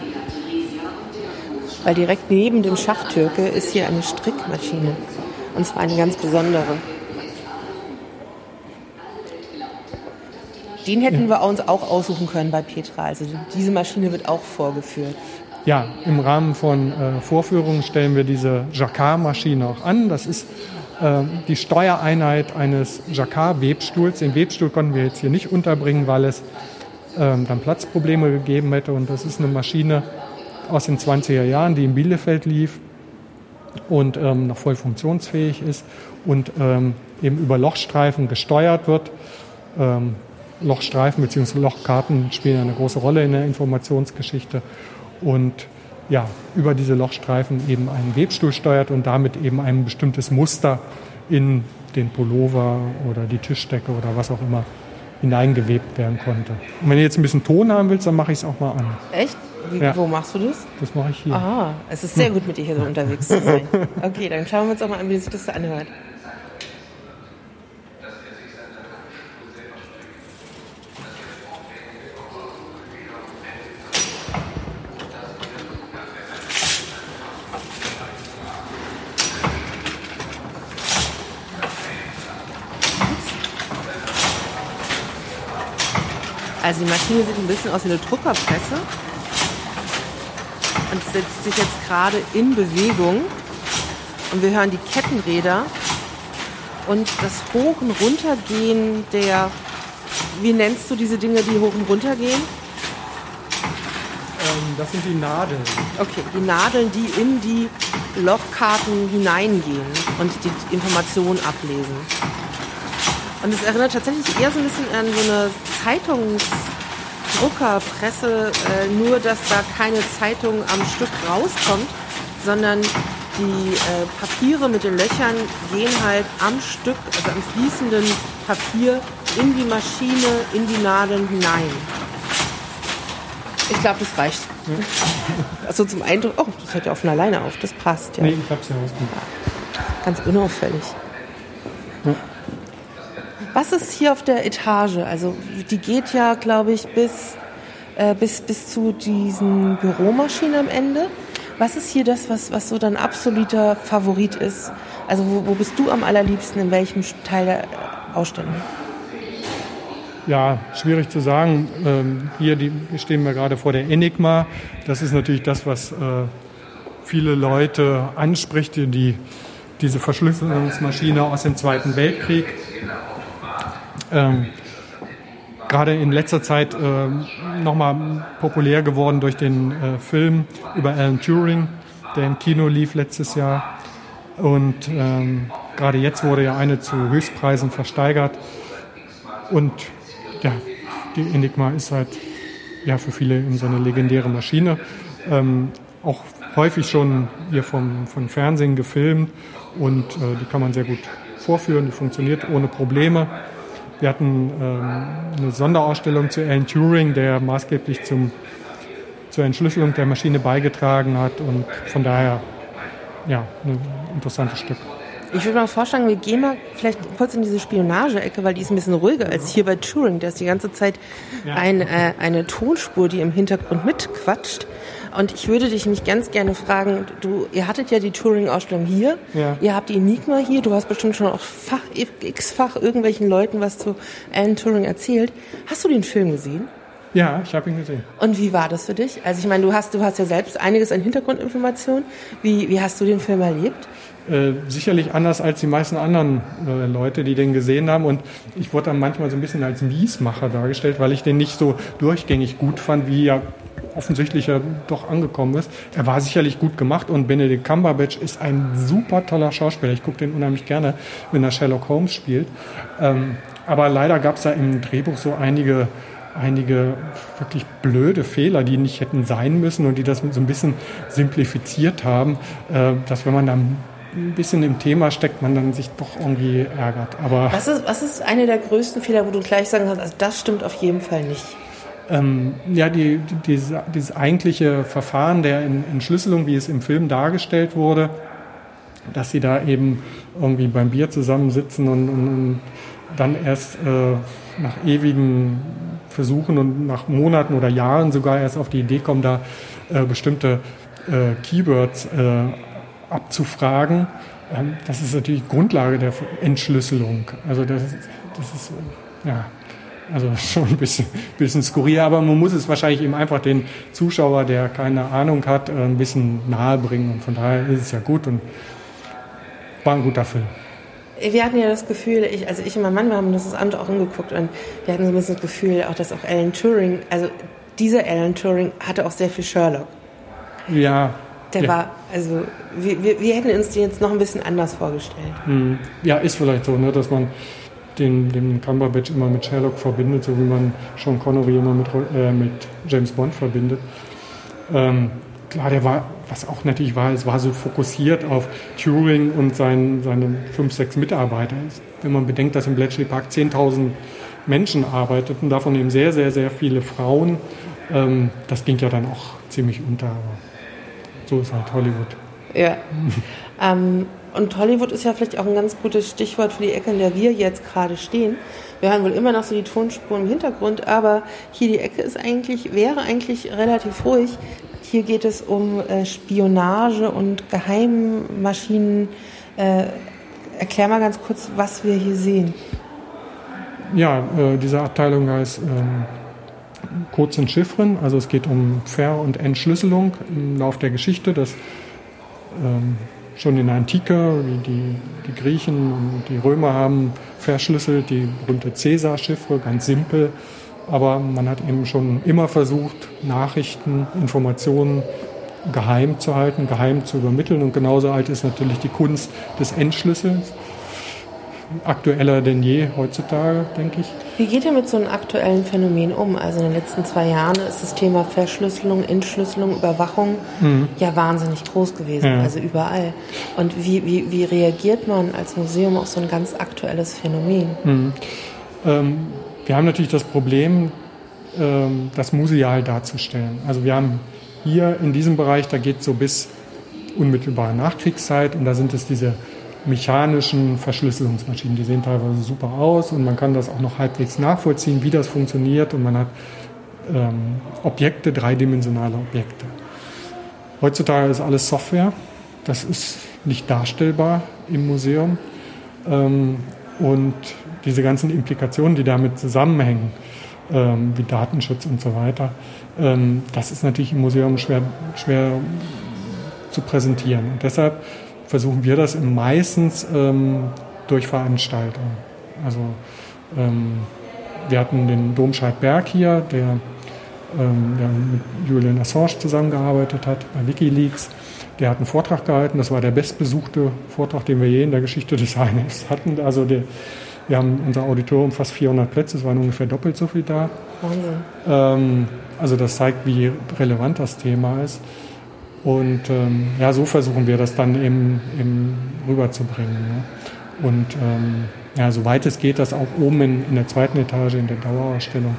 Weil direkt neben dem Schachtürke ist hier eine Strickmaschine. Und zwar eine ganz besondere. Den hätten ja. wir uns auch aussuchen können bei Petra. Also diese Maschine wird auch vorgeführt. ja, im Rahmen von äh, Vorführungen stellen wir diese Jacquard-Maschine auch an. Das ist die Steuereinheit eines Jacquard-Webstuhls. Den Webstuhl konnten wir jetzt hier nicht unterbringen, weil es ähm, dann Platzprobleme gegeben hätte. Und das ist eine Maschine aus den 20er Jahren, die in Bielefeld lief und ähm, noch voll funktionsfähig ist und ähm, eben über Lochstreifen gesteuert wird. Ähm, Lochstreifen bzw. Lochkarten spielen eine große Rolle in der Informationsgeschichte und ja, über diese Lochstreifen eben einen Webstuhl steuert und damit eben ein bestimmtes Muster in den Pullover oder die Tischdecke oder was auch immer hineingewebt werden konnte. Und wenn du jetzt ein bisschen Ton haben willst, dann mache ich es auch mal an. Echt? Wie, ja. Wo machst du das? Das mache ich hier. Aha, es ist sehr gut, mit dir hier so unterwegs zu sein. <laughs> Okay, dann schauen wir uns auch mal an, wie sich das anhört. Die Maschine sieht ein bisschen aus wie eine Druckerpresse und setzt sich jetzt gerade in Bewegung. Und wir hören die Kettenräder und das Hoch- und Runtergehen der, wie nennst du diese Dinge, die hoch und runter gehen? Ähm, das sind die Nadeln. Okay, die Nadeln, die in die Lochkarten hineingehen und die Informationen ablesen. Und es erinnert tatsächlich eher so ein bisschen an so eine Zeitungsdruckerpresse, äh, nur dass da keine Zeitung am Stück rauskommt, sondern die äh, Papiere mit den Löchern gehen halt am Stück, also am fließenden Papier in die Maschine, in die Nadeln hinein. Ich glaube, das reicht. Ja. Also zum Eindruck, oh, das hört ja von alleine auf, das passt ja. Nee, ich hab's ja. Ganz unauffällig. Ja. Was ist hier auf der Etage? Also die geht ja, glaube ich, bis, äh, bis, bis zu diesen Büromaschinen am Ende. Was ist hier das, was, was so dein absoluter Favorit ist? Also wo, wo bist du am allerliebsten, in welchem Teil der Ausstellung? Ja, schwierig zu sagen. Ähm, hier die, stehen wir gerade vor der Enigma. Das ist natürlich das, was äh, viele Leute anspricht, die, diese Verschlüsselungsmaschine aus dem Zweiten Weltkrieg ähm, gerade in letzter Zeit äh, nochmal populär geworden durch den äh, Film über Alan Turing, der im Kino lief letztes Jahr. Und ähm, gerade jetzt wurde ja eine zu Höchstpreisen versteigert. Und ja, die Enigma ist halt ja, für viele so eine legendäre Maschine. Ähm, auch häufig schon hier vom, vom Fernsehen gefilmt und äh, die kann man sehr gut vorführen, die funktioniert ohne Probleme. Wir hatten ähm, eine Sonderausstellung zu Alan Turing, der maßgeblich zum, zur Entschlüsselung der Maschine beigetragen hat und von daher ja, ein interessantes Stück. Ich würde mal vorschlagen, wir gehen mal vielleicht kurz in diese Spionage-Ecke, weil die ist ein bisschen ruhiger als hier bei Turing. Da ist die ganze Zeit ein, äh, eine Tonspur, die im Hintergrund mitquatscht. Und ich würde dich mich ganz gerne fragen, du, ihr hattet ja die Turing-Ausstellung hier, ja. ihr habt die Enigma hier, du hast bestimmt schon auch fach, x-fach irgendwelchen Leuten was zu Alan Turing erzählt. Hast du den Film gesehen? Ja, ich habe ihn gesehen. Und wie war das für dich? Also ich meine, du hast, du hast ja selbst einiges an Hintergrundinformationen. Wie, wie hast du den Film erlebt? Äh, sicherlich anders als die meisten anderen äh, Leute, die den gesehen haben. Und ich wurde dann manchmal so ein bisschen als Miesmacher dargestellt, weil ich den nicht so durchgängig gut fand, wie ja offensichtlich ja doch angekommen ist. Er war sicherlich gut gemacht und Benedict Cumberbatch ist ein super toller Schauspieler. Ich gucke den unheimlich gerne, wenn er Sherlock Holmes spielt. Ähm, aber leider gab es da im Drehbuch so einige einige wirklich blöde Fehler, die nicht hätten sein müssen und die das so ein bisschen simplifiziert haben, äh, dass wenn man dann ein bisschen im Thema steckt, man dann sich doch irgendwie ärgert. Aber was ist, was ist eine der größten Fehler, wo du gleich sagen kannst, also das stimmt auf jeden Fall nicht? Ähm, ja, die, die, dieses, eigentliche Verfahren der Entschlüsselung, wie es im Film dargestellt wurde, dass sie da eben irgendwie beim Bier zusammensitzen und, und, und dann erst äh, nach ewigen Versuchen und nach Monaten oder Jahren sogar erst auf die Idee kommen, da äh, bestimmte äh, Keywords äh, abzufragen. Ähm, das ist natürlich Grundlage der Entschlüsselung. Also das, das ist ja Also <laughs> schon ein bisschen, bisschen skurril, aber man muss es wahrscheinlich eben einfach den Zuschauer, der keine Ahnung hat, äh, ein bisschen nahe bringen. Und von daher ist es ja gut und war ein guter Film. Wir hatten ja das Gefühl, ich, also ich und mein Mann, wir haben das das Amt auch angeguckt und wir hatten so ein bisschen das Gefühl, auch dass auch Alan Turing, also dieser Alan Turing hatte auch sehr viel Sherlock. Ja. Der ja. war, also wir, wir, wir hätten uns den jetzt noch ein bisschen anders vorgestellt. Hm. Ja, ist vielleicht so, ne, dass man den, den Cumberbatch immer mit Sherlock verbindet, so wie man Sean Connery immer mit, äh, mit James Bond verbindet. Ähm, klar, der war, was auch natürlich war, es war so fokussiert auf Turing und sein, seine fünf, sechs Mitarbeiter. Wenn man bedenkt, dass im Bletchley Park 10.000 Menschen arbeiteten, davon eben sehr, sehr, sehr viele Frauen, ähm, das ging ja dann auch ziemlich unter. Aber so ist halt Hollywood. Ja. <laughs> ähm, und Hollywood ist ja vielleicht auch ein ganz gutes Stichwort für die Ecke, in der wir jetzt gerade stehen. Wir hören wohl immer noch so die Tonspuren im Hintergrund, aber hier die Ecke ist eigentlich, wäre eigentlich relativ ruhig. Hier geht es um äh, Spionage und Geheimmaschinen. Äh, erklär mal ganz kurz, was wir hier sehen. Ja, äh, diese Abteilung heißt ähm, Codes und Chiffren. Also es geht um Ver- und Entschlüsselung im Lauf der Geschichte. Das ähm, schon in der Antike, die, die Griechen und die Römer haben verschlüsselt, die berühmte Cäsar-Chiffre, ganz simpel. Aber man hat eben schon immer versucht, Nachrichten, Informationen geheim zu halten, geheim zu übermitteln. Und genauso alt ist natürlich die Kunst des Entschlüsselns aktueller denn je heutzutage, denke ich. Wie geht ihr mit so einem aktuellen Phänomen um? Also in den letzten zwei Jahren ist das Thema Verschlüsselung, Entschlüsselung, Überwachung mhm. ja wahnsinnig groß gewesen, ja. also überall. Und wie, wie, wie reagiert man als Museum auf so ein ganz aktuelles Phänomen? Mhm. Ähm, wir haben natürlich das Problem, ähm, das museal darzustellen. Also wir haben hier in diesem Bereich, da geht es so bis unmittelbare Nachkriegszeit und da sind es diese mechanischen Verschlüsselungsmaschinen. Die sehen teilweise super aus und man kann das auch noch halbwegs nachvollziehen, wie das funktioniert und man hat ähm, Objekte, dreidimensionale Objekte. Heutzutage ist alles Software. Das ist nicht darstellbar im Museum. Ähm, und diese ganzen Implikationen, die damit zusammenhängen, ähm, wie Datenschutz und so weiter, ähm, das ist natürlich im Museum schwer, schwer zu präsentieren. Und deshalb versuchen wir das meistens ähm, durch Veranstaltungen. Also ähm, wir hatten den Domscheit-Berg hier, der, ähm, der mit Julian Assange zusammengearbeitet hat bei Wikileaks. Der hat einen Vortrag gehalten, das war der bestbesuchte Vortrag, den wir je in der Geschichte des HNFs hatten. Also der, wir haben unser Auditorium fast 400 Plätze, es waren ungefähr doppelt so viel da. Wahnsinn. Ähm, also das zeigt, wie relevant das Thema ist. Und ähm, ja, so versuchen wir das dann eben, eben rüberzubringen. Ne? Und ähm, ja, soweit es geht, das auch oben in, in der zweiten Etage in der Dauerausstellung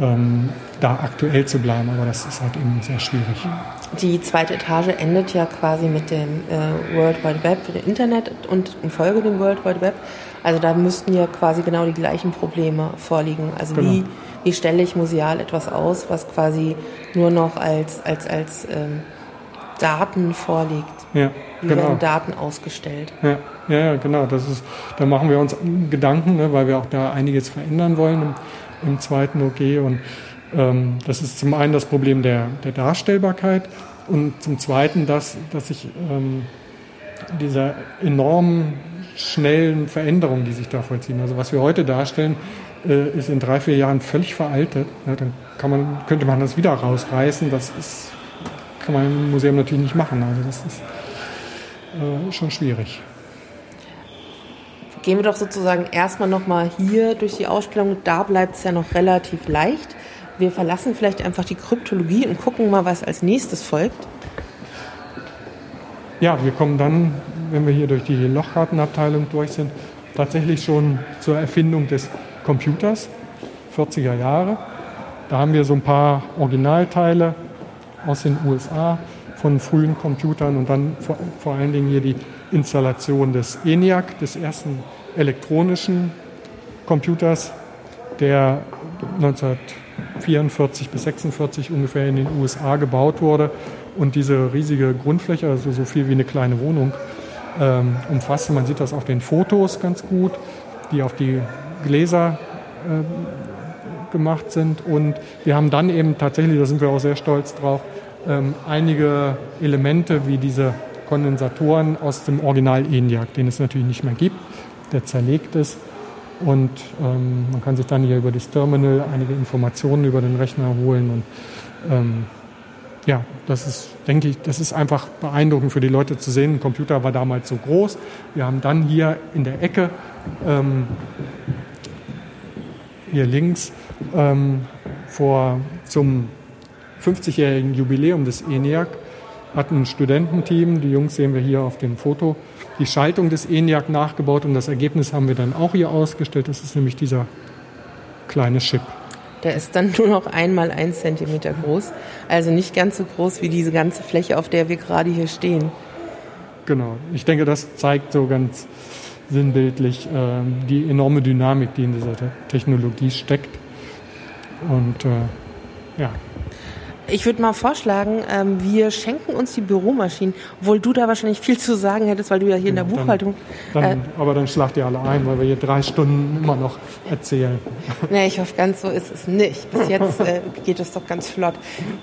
ähm, da aktuell zu bleiben, aber das ist halt eben sehr schwierig. Die zweite Etage endet ja quasi mit dem äh, World Wide Web, dem Internet und in Folge dem World Wide Web. Also da müssten ja quasi genau die gleichen Probleme vorliegen. Also genau. wie, wie stelle ich museal etwas aus, was quasi nur noch als, als, als ähm, Daten vorliegt? Ja, wie genau. werden Daten ausgestellt? Ja, ja, ja, genau. Das ist, da machen wir uns Gedanken, ne, weil wir auch da einiges verändern wollen im, im zweiten OG. Und ähm, das ist zum einen das Problem der, der Darstellbarkeit und zum zweiten das, dass sich ähm, dieser enormen schnellen Veränderungen, die sich da vollziehen. Also was wir heute darstellen, äh, ist in drei, vier Jahren völlig veraltet. Ja, dann kann man, könnte man das wieder rausreißen. Das ist, kann man im Museum natürlich nicht machen. Also das ist äh, schon schwierig. Gehen wir doch sozusagen erstmal nochmal hier durch die Ausstellung. Da bleibt es ja noch relativ leicht. Wir verlassen vielleicht einfach die Kryptologie und gucken mal, was als nächstes folgt. Ja, wir kommen dann, wenn wir hier durch die Lochkartenabteilung durch sind, tatsächlich schon zur Erfindung des Computers, 40er Jahre. Da haben wir so ein paar Originalteile aus den USA von frühen Computern und dann vor, vor allen Dingen hier die Installation des ENIAC, des ersten elektronischen Computers, der 1944 bis 1946 ungefähr in den USA gebaut wurde und diese riesige Grundfläche, also so viel wie eine kleine Wohnung, ähm, umfasst. Man sieht das auf den Fotos ganz gut, die auf die Gläser gemacht sind. Und wir haben dann eben tatsächlich, da sind wir auch sehr stolz drauf, ähm, einige Elemente wie diese Kondensatoren aus dem Original ENIAC, den es natürlich nicht mehr gibt, der zerlegt ist. Und ähm, man kann sich dann hier über das Terminal einige Informationen über den Rechner holen. Und ähm, ja, das ist, denke ich, das ist einfach beeindruckend für die Leute zu sehen. Ein Computer war damals so groß. Wir haben dann hier in der Ecke, ähm, hier links, ähm, vor zum 50-jährigen Jubiläum des ENIAC hat ein Studententeam, die Jungs sehen wir hier auf dem Foto, die Schaltung des ENIAC nachgebaut und das Ergebnis haben wir dann auch hier ausgestellt. Das ist nämlich dieser kleine Chip. Der ist dann <laughs> nur noch einmal ein Zentimeter groß, also nicht ganz so groß wie diese ganze Fläche, auf der wir gerade hier stehen. Genau, ich denke, das zeigt so ganz sinnbildlich äh, die enorme Dynamik, die in dieser Technologie steckt. Und äh, ja. Ich würde mal vorschlagen, ähm, wir schenken uns die Büromaschinen, obwohl du da wahrscheinlich viel zu sagen hättest, weil du ja hier in der Buchhaltung. Dann, dann, äh, aber dann schlagt ihr alle ein, weil wir hier drei Stunden immer noch erzählen. <laughs> Nee, ich hoffe, ganz so ist es nicht. Bis jetzt <laughs> äh, geht es doch ganz flott.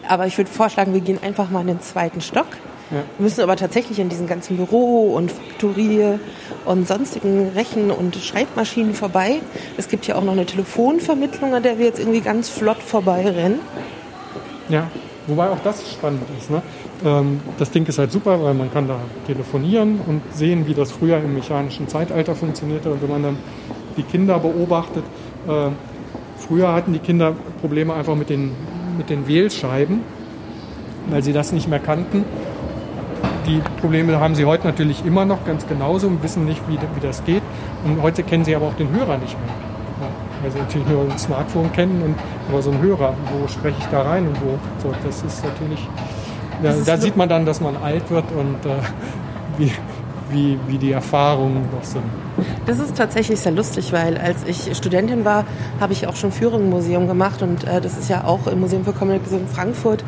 Aber ich würde vorschlagen, wir gehen einfach mal in den zweiten Stock. Ja. Wir müssen aber tatsächlich in diesen ganzen Büro- und Faktorie- und sonstigen Rechen- und Schreibmaschinen vorbei. Es gibt ja auch noch eine Telefonvermittlung, an der wir jetzt irgendwie ganz flott vorbeirennen. Ja, wobei auch das spannend ist. Ne? Ähm, das Ding ist halt super, weil man kann da telefonieren und sehen, wie das früher im mechanischen Zeitalter funktionierte. Und wenn man dann die Kinder beobachtet, äh, früher hatten die Kinder Probleme einfach mit den, mit den Wählscheiben, weil sie das nicht mehr kannten die Probleme haben sie heute natürlich immer noch ganz genauso und wissen nicht, wie, wie das geht. Und heute kennen sie aber auch den Hörer nicht mehr. Ja, weil sie natürlich nur ein Smartphone kennen und aber so ein Hörer, wo spreche ich da rein und wo. So, das ist natürlich. Ja, ist da sieht man dann, dass man alt wird und äh, <laughs> wie, wie, wie die Erfahrungen noch sind. Das ist tatsächlich sehr lustig, weil als ich Studentin war, habe ich auch schon Führung im Museum gemacht und äh, das ist ja auch im Museum für Kommunikation in Frankfurt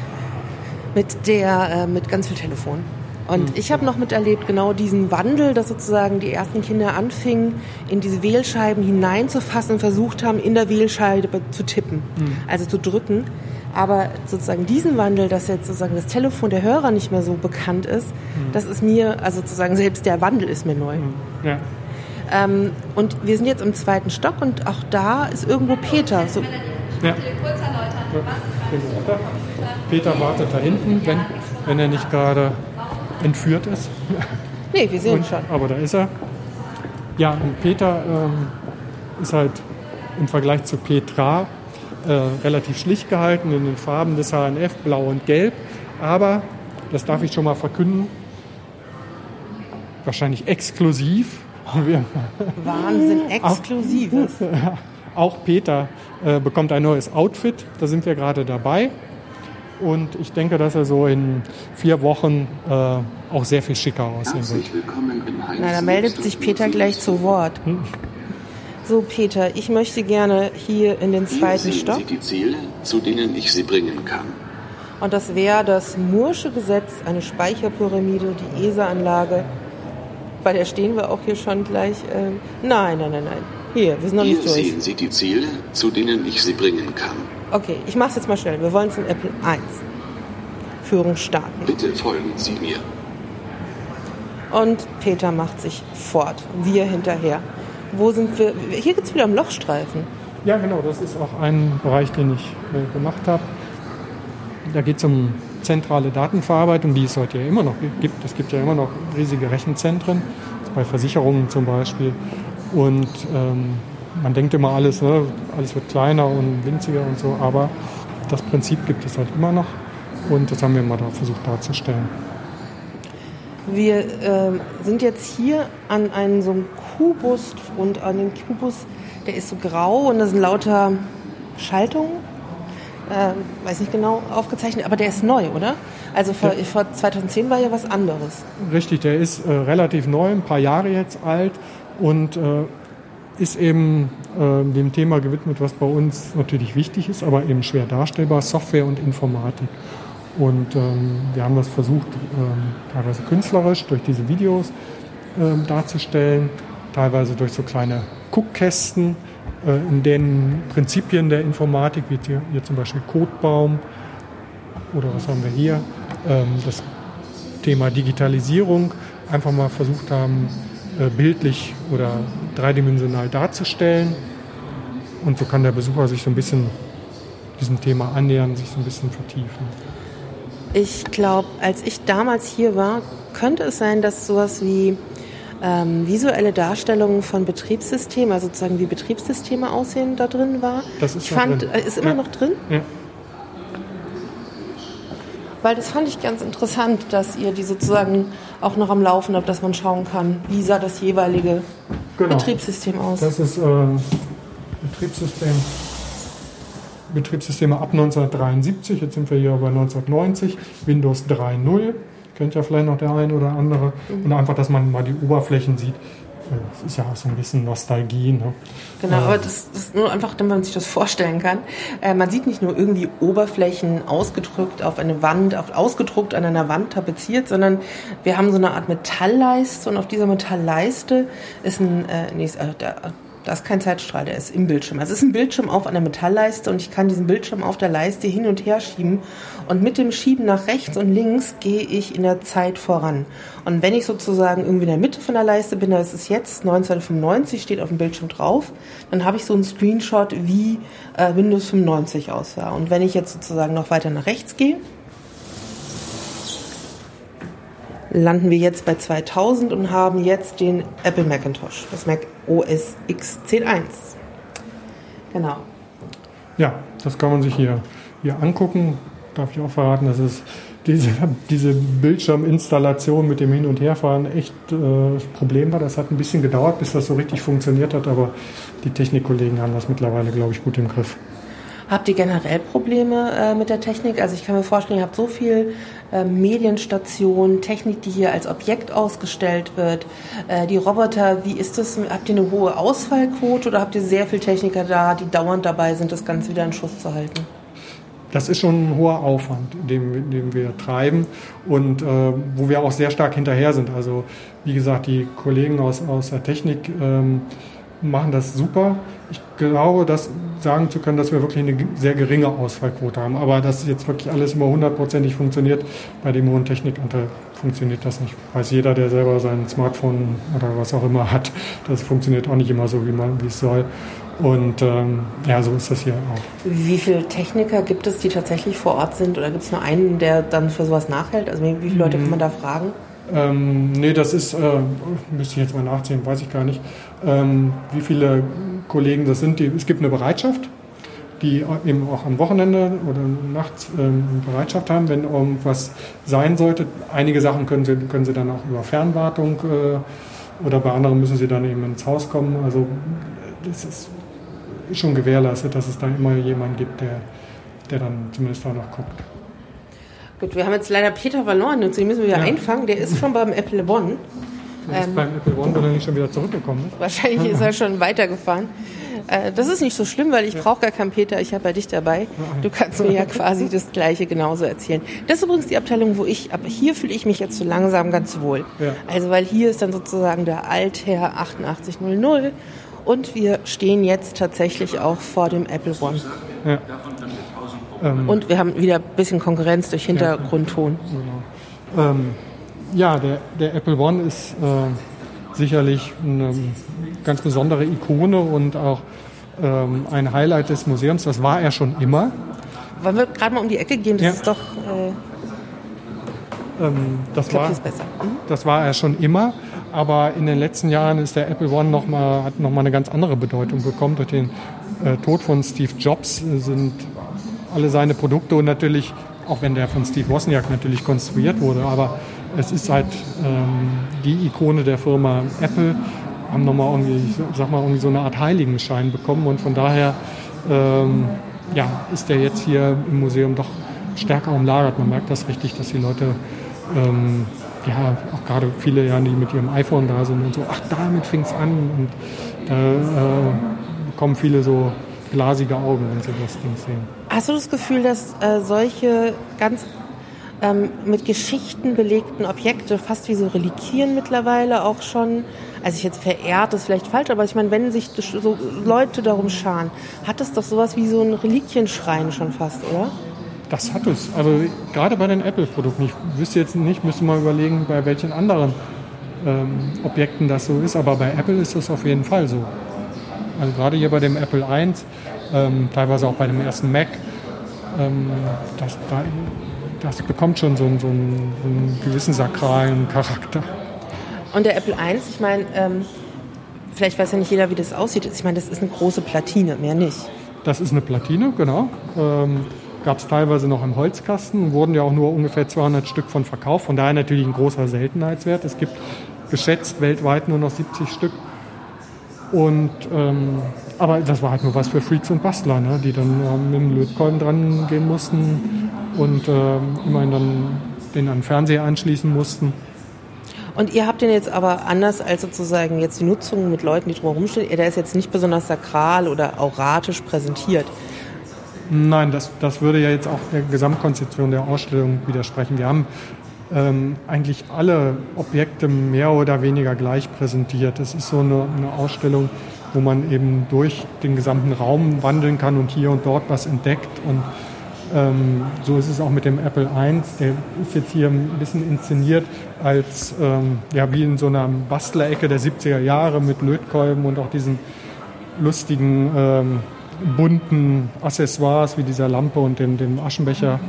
mit der äh, mit ganz viel Telefon. Und mhm. ich habe noch miterlebt genau diesen Wandel, dass sozusagen die ersten Kinder anfingen, in diese Wählscheiben hineinzufassen und versucht haben, in der Wählscheibe zu tippen, mhm. also zu drücken. Aber sozusagen diesen Wandel, dass jetzt sozusagen das Telefon der Hörer nicht mehr so bekannt ist, mhm. das ist mir, also sozusagen selbst der Wandel ist mir neu. Mhm. Ja. Ähm, und wir sind jetzt im zweiten Stock und auch da ist irgendwo Peter. So. Ja. Peter wartet da hinten, wenn, wenn er nicht gerade entführt ist. Nee, wir sehen ihn schon. Aber da ist er. Ja, und Peter ähm, ist halt im Vergleich zu Petra äh, relativ schlicht gehalten in den Farben des HNF, blau und gelb. Aber, das darf ich schon mal verkünden, wahrscheinlich exklusiv. Wahnsinn, exklusives. Auch, <laughs> auch Peter äh, bekommt ein neues Outfit, da sind wir gerade dabei. Und ich denke, dass er so in vier Wochen äh, auch sehr viel schicker aussehen wird. Na, da meldet sich Peter gleich zu Wort. Hm. So, Peter, ich möchte gerne hier in den zweiten hier Stock. Sie die Ziele, zu denen ich Sie bringen kann. Und das wäre das Mursche Gesetz, eine Speicherpyramide, die ESA-Anlage. Bei der stehen wir auch hier schon gleich. Äh, nein, nein, nein, nein. Hier, wir sind noch hier nicht durch. Hier sehen Sie die Ziele, zu denen ich Sie bringen kann. Okay, ich mache es jetzt mal schnell. Wir wollen zum Apple 1. Führung starten. Bitte folgen Sie mir. Und Peter macht sich fort. Wir hinterher. Wo sind wir? Hier geht es wieder um Lochstreifen. Ja, genau. Das ist auch ein Bereich, den ich äh, gemacht habe. Da geht es um zentrale Datenverarbeitung, die es heute ja immer noch gibt. Es gibt ja immer noch riesige Rechenzentren, bei Versicherungen zum Beispiel. Und ähm, man denkt immer alles, ne, alles wird kleiner und winziger und so, aber das Prinzip gibt es halt immer noch und das haben wir mal da versucht darzustellen. Wir äh, sind jetzt hier an einem so einem Kubus und an dem Kubus, der ist so grau und da sind lauter Schaltungen, äh, weiß nicht genau aufgezeichnet, aber der ist neu, oder? Also vor, ja. vor 2010 war ja was anderes. Richtig, der ist äh, relativ neu, ein paar Jahre jetzt alt und äh, ist eben äh, dem Thema gewidmet, was bei uns natürlich wichtig ist, aber eben schwer darstellbar, Software und Informatik. Und ähm, wir haben das versucht, ähm, teilweise künstlerisch durch diese Videos ähm, darzustellen, teilweise durch so kleine Guckkästen, äh, in den Prinzipien der Informatik, wie hier, hier zum Beispiel Codebaum oder was haben wir hier, ähm, das Thema Digitalisierung einfach mal versucht haben, bildlich oder dreidimensional darzustellen. Und so kann der Besucher sich so ein bisschen diesem Thema annähern, sich so ein bisschen vertiefen. Ich glaube, als ich damals hier war, könnte es sein, dass sowas wie ähm, visuelle Darstellungen von Betriebssystemen, also sozusagen wie Betriebssysteme aussehen, da drin war. Das ist ich fand, drin. äh, ist immer Ja. noch drin, Ja. Weil das fand ich ganz interessant, dass ihr die sozusagen auch noch am Laufen habt, dass man schauen kann, wie sah das jeweilige Genau. Betriebssystem aus. Das ist äh, Betriebssystem, Betriebssysteme ab 1973. Jetzt sind wir hier bei 1990. Windows 3.0. Kennt ja vielleicht noch der eine oder andere. Und einfach, dass man mal die Oberflächen sieht. Das ist ja auch so ein bisschen Nostalgie. Ne? Genau, aber das, das ist nur einfach, damit man sich das vorstellen kann. Äh, man sieht nicht nur irgendwie Oberflächen ausgedrückt auf eine Wand, auf, ausgedruckt an einer Wand tapeziert, sondern wir haben so eine Art Metallleiste und auf dieser Metallleiste ist ein, äh, nee, ist, äh, da ist kein Zeitstrahl, der ist im Bildschirm. Also es ist ein Bildschirm auf einer Metallleiste und ich kann diesen Bildschirm auf der Leiste hin und her schieben. Und mit dem Schieben nach rechts und links gehe ich in der Zeit voran. Und wenn ich sozusagen irgendwie in der Mitte von der Leiste bin, das ist jetzt 1995, steht auf dem Bildschirm drauf, dann habe ich so einen Screenshot, wie äh, Windows 95 aussah. Und wenn ich jetzt sozusagen noch weiter nach rechts gehe, landen wir jetzt bei 2000 und haben jetzt den Apple Macintosh, das Mac OS X 10.1. Genau. Ja, das kann man sich hier, hier angucken. Darf ich auch verraten, dass es diese, diese Bildschirminstallation mit dem Hin- und Herfahren echt äh, Problem war. Das hat ein bisschen gedauert, bis das so richtig funktioniert hat, aber die Technikkollegen haben das mittlerweile, glaube ich, gut im Griff. Habt ihr generell Probleme äh, mit der Technik? Also ich kann mir vorstellen, ihr habt so viel Medienstationen, Technik, die hier als Objekt ausgestellt wird. Äh, die Roboter, wie ist das? Habt ihr eine hohe Ausfallquote oder habt ihr sehr viele Techniker da, die dauernd dabei sind, das Ganze wieder in Schuss zu halten? Das ist schon ein hoher Aufwand, den, den wir treiben und äh, wo wir auch sehr stark hinterher sind. Also wie gesagt, die Kollegen aus, aus der Technik ähm, machen das super. Ich glaube, das sagen zu können, dass wir wirklich eine sehr geringe Ausfallquote haben. Aber dass jetzt wirklich alles immer hundertprozentig funktioniert, bei dem hohen Technikanteil funktioniert das nicht. Weiß jeder, der selber sein Smartphone oder was auch immer hat, das funktioniert auch nicht immer so, wie, man, wie es soll. Und ähm, ja, so ist das hier auch. Wie viele Techniker gibt es, die tatsächlich vor Ort sind? Oder gibt es nur einen, der dann für sowas nachhält? Also wie viele Leute kann man da fragen? Ähm, nee, das ist, äh, müsste ich jetzt mal nachziehen, weiß ich gar nicht, ähm, wie viele Kollegen das sind. Die, es gibt eine Bereitschaft, die eben auch am Wochenende oder nachts ähm, Bereitschaft haben, wenn irgendwas sein sollte. Einige Sachen können sie, können sie dann auch über Fernwartung äh, oder bei anderen müssen sie dann eben ins Haus kommen. Also das ist schon gewährleistet, dass es da immer jemanden gibt, der, der dann zumindest da noch guckt. Gut, wir haben jetzt leider Peter verloren und den müssen wir wieder Ja. einfangen. Der ist schon beim Apple One. Ist Ähm. beim Apple One, wenn er nicht schon wieder zurückgekommen. Wahrscheinlich ist er schon weitergefahren. Äh, das ist nicht so schlimm, weil ich brauche gar keinen Peter. Ich habe ja dich dabei. Du kannst mir ja <laughs> quasi das Gleiche genauso erzählen. Das ist übrigens die Abteilung, wo ich, aber hier fühle ich mich jetzt so langsam ganz wohl. Ja. Also, weil hier ist dann sozusagen der Altherr 8800 und wir stehen jetzt tatsächlich auch vor dem Apple One. Ja. Ähm, Und wir haben wieder ein bisschen Konkurrenz durch Hintergrundton. Ähm, ja, der, der Apple One ist äh, sicherlich eine ganz besondere Ikone und auch ähm, ein Highlight des Museums. Das war er schon immer. Wollen wir gerade mal um die Ecke gehen? Das Ja. ist doch, äh, Ähm, das, ich glaube, war. Mhm. das war er schon immer. Aber in den letzten Jahren ist der Apple One noch mal, hat nochmal eine ganz andere Bedeutung bekommen. Durch den äh, Tod von Steve Jobs äh, sind alle seine Produkte und natürlich, auch wenn der von Steve Wozniak natürlich konstruiert wurde, aber es ist halt ähm, die Ikone der Firma Apple, haben nochmal irgendwie, ich sag mal, irgendwie so eine Art Heiligenschein bekommen und von daher ähm, ja, ist der jetzt hier im Museum doch stärker umlagert. Man merkt das richtig, dass die Leute ähm, ja, auch gerade viele, ja, die mit ihrem iPhone da sind und so, ach, damit fing es an. Und da äh, bekommen viele so glasige Augen, wenn sie das Ding sehen. Hast du das Gefühl, dass äh, solche ganz ähm, mit Geschichten belegten Objekte, fast wie so Reliquien mittlerweile auch schon. Also ich jetzt verehrt ist vielleicht falsch, aber ich meine, wenn sich so Leute darum scharen, hat es doch sowas wie so ein Reliquienschrein schon fast, oder? Das hat es. Also gerade bei den Apple-Produkten. Ich wüsste jetzt nicht, müsste mal überlegen, bei welchen anderen ähm, Objekten das so ist, aber bei Apple ist das auf jeden Fall so. Also gerade hier bei dem Apple I, ähm, teilweise auch bei dem ersten Mac, ähm, das, das, bekommt schon so, einen, so, einen, gewissen sakralen Charakter. Und der Apple I, ich meine, ähm, vielleicht weiß ja nicht jeder, wie das aussieht. Ich meine, das ist eine große Platine, mehr nicht. Das ist eine Platine, genau. Ähm, Gab es teilweise noch im Holzkasten, wurden ja auch nur ungefähr 200 Stück von verkauft. Von daher natürlich ein großer Seltenheitswert. Es gibt geschätzt weltweit nur noch 70 Stück. Und, ähm, aber das war halt nur was für Freaks und Bastler, ne? die dann ähm, mit dem Lötkolben dran gehen mussten und ähm, immerhin dann den an den Fernseher anschließen mussten. Und ihr habt den jetzt aber anders als sozusagen jetzt die Nutzung mit Leuten, die drumherum stehen. Der ist jetzt nicht besonders sakral oder auratisch präsentiert. Nein, das, das würde ja jetzt auch der Gesamtkonzeption der Ausstellung widersprechen. Wir haben ähm, eigentlich alle Objekte mehr oder weniger gleich präsentiert. Es ist so eine, eine, Ausstellung, wo man eben durch den gesamten Raum wandeln kann und hier und dort was entdeckt. Und ähm, so ist es auch mit dem Apple I. Der ist jetzt hier ein bisschen inszeniert als ähm, ja, wie in so einer Bastlerecke der 70er Jahre mit Lötkolben und auch diesen lustigen ähm, bunten Accessoires wie dieser Lampe und dem, dem Aschenbecher.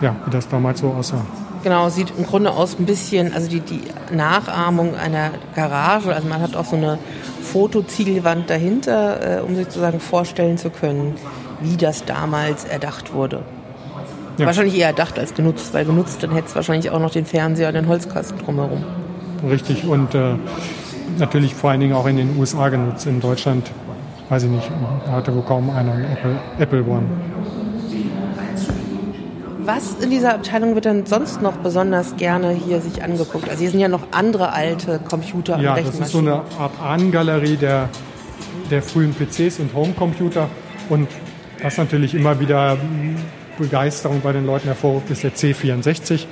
Ja, wie das damals so aussah. Genau, sieht im Grunde aus ein bisschen, also die, die Nachahmung einer Garage. Also man hat auch so eine Fotoziegelwand dahinter, äh, um sich sozusagen vorstellen zu können, wie das damals erdacht wurde. Ja. Wahrscheinlich eher erdacht als genutzt, weil genutzt, dann hätte es wahrscheinlich auch noch den Fernseher und den Holzkasten drumherum. Richtig, und äh, natürlich vor allen Dingen auch in den USA genutzt. In Deutschland, weiß ich nicht, hatte wohl kaum einer einen Apple, Apple One. Was in dieser Abteilung wird denn sonst noch besonders gerne hier sich angeguckt? Also hier sind ja noch andere alte Computer ja, und Ja, das ist so eine Art Ahnengalerie der, der frühen PCs und Homecomputer. Und was natürlich immer wieder Begeisterung bei den Leuten hervorruft, ist der C64,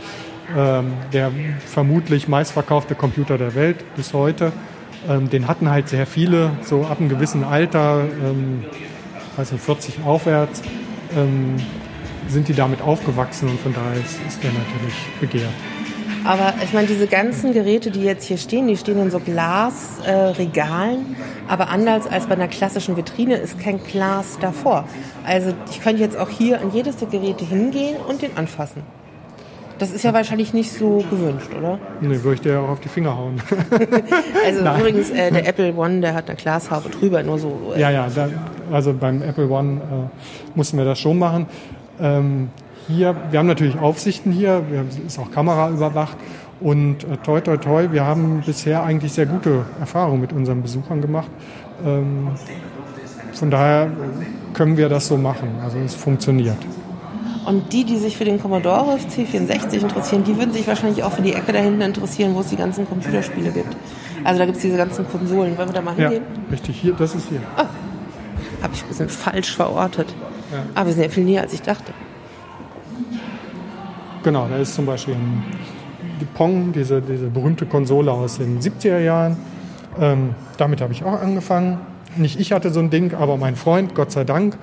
ähm, der vermutlich meistverkaufte Computer der Welt bis heute. Ähm, den hatten halt sehr viele, so ab einem gewissen Alter, ähm, weiß nicht, 40 aufwärts. Sind die damit aufgewachsen und von daher ist der natürlich begehrt. Aber ich meine, diese ganzen Geräte, die jetzt hier stehen, die stehen in so Glasregalen. Äh, aber anders als bei einer klassischen Vitrine ist kein Glas davor. Also ich könnte jetzt auch hier an jedes der Geräte hingehen und den anfassen. Das ist ja wahrscheinlich nicht so gewünscht, oder? Nee, würde ich dir auch auf die Finger hauen. <laughs> also Nein. übrigens, äh, der Apple One, der hat eine Glashaube drüber, nur so. Äh ja, ja, da, also beim Apple One äh, mussten wir das schon machen. Ähm, hier, wir haben natürlich Aufsichten hier, haben, ist auch Kamera überwacht und äh, toi toi toi, wir haben bisher eigentlich sehr gute Erfahrungen mit unseren Besuchern gemacht. Ähm, von daher können wir das so machen, also es funktioniert. Und die, die sich für den Commodore C64 interessieren, die würden sich wahrscheinlich auch für die Ecke da hinten interessieren, wo es die ganzen Computerspiele gibt. Also da gibt es diese ganzen Konsolen. Wollen wir da mal hingehen? Ja, richtig, hier, das ist hier. Oh, Habe ich ein bisschen falsch verortet. Ja. Aber wir sind ja viel näher, als ich dachte. Genau, da ist zum Beispiel die Pong, diese, diese berühmte Konsole aus den 70er Jahren. Ähm, damit habe ich auch angefangen. Nicht ich hatte so ein Ding, aber mein Freund, Gott sei Dank.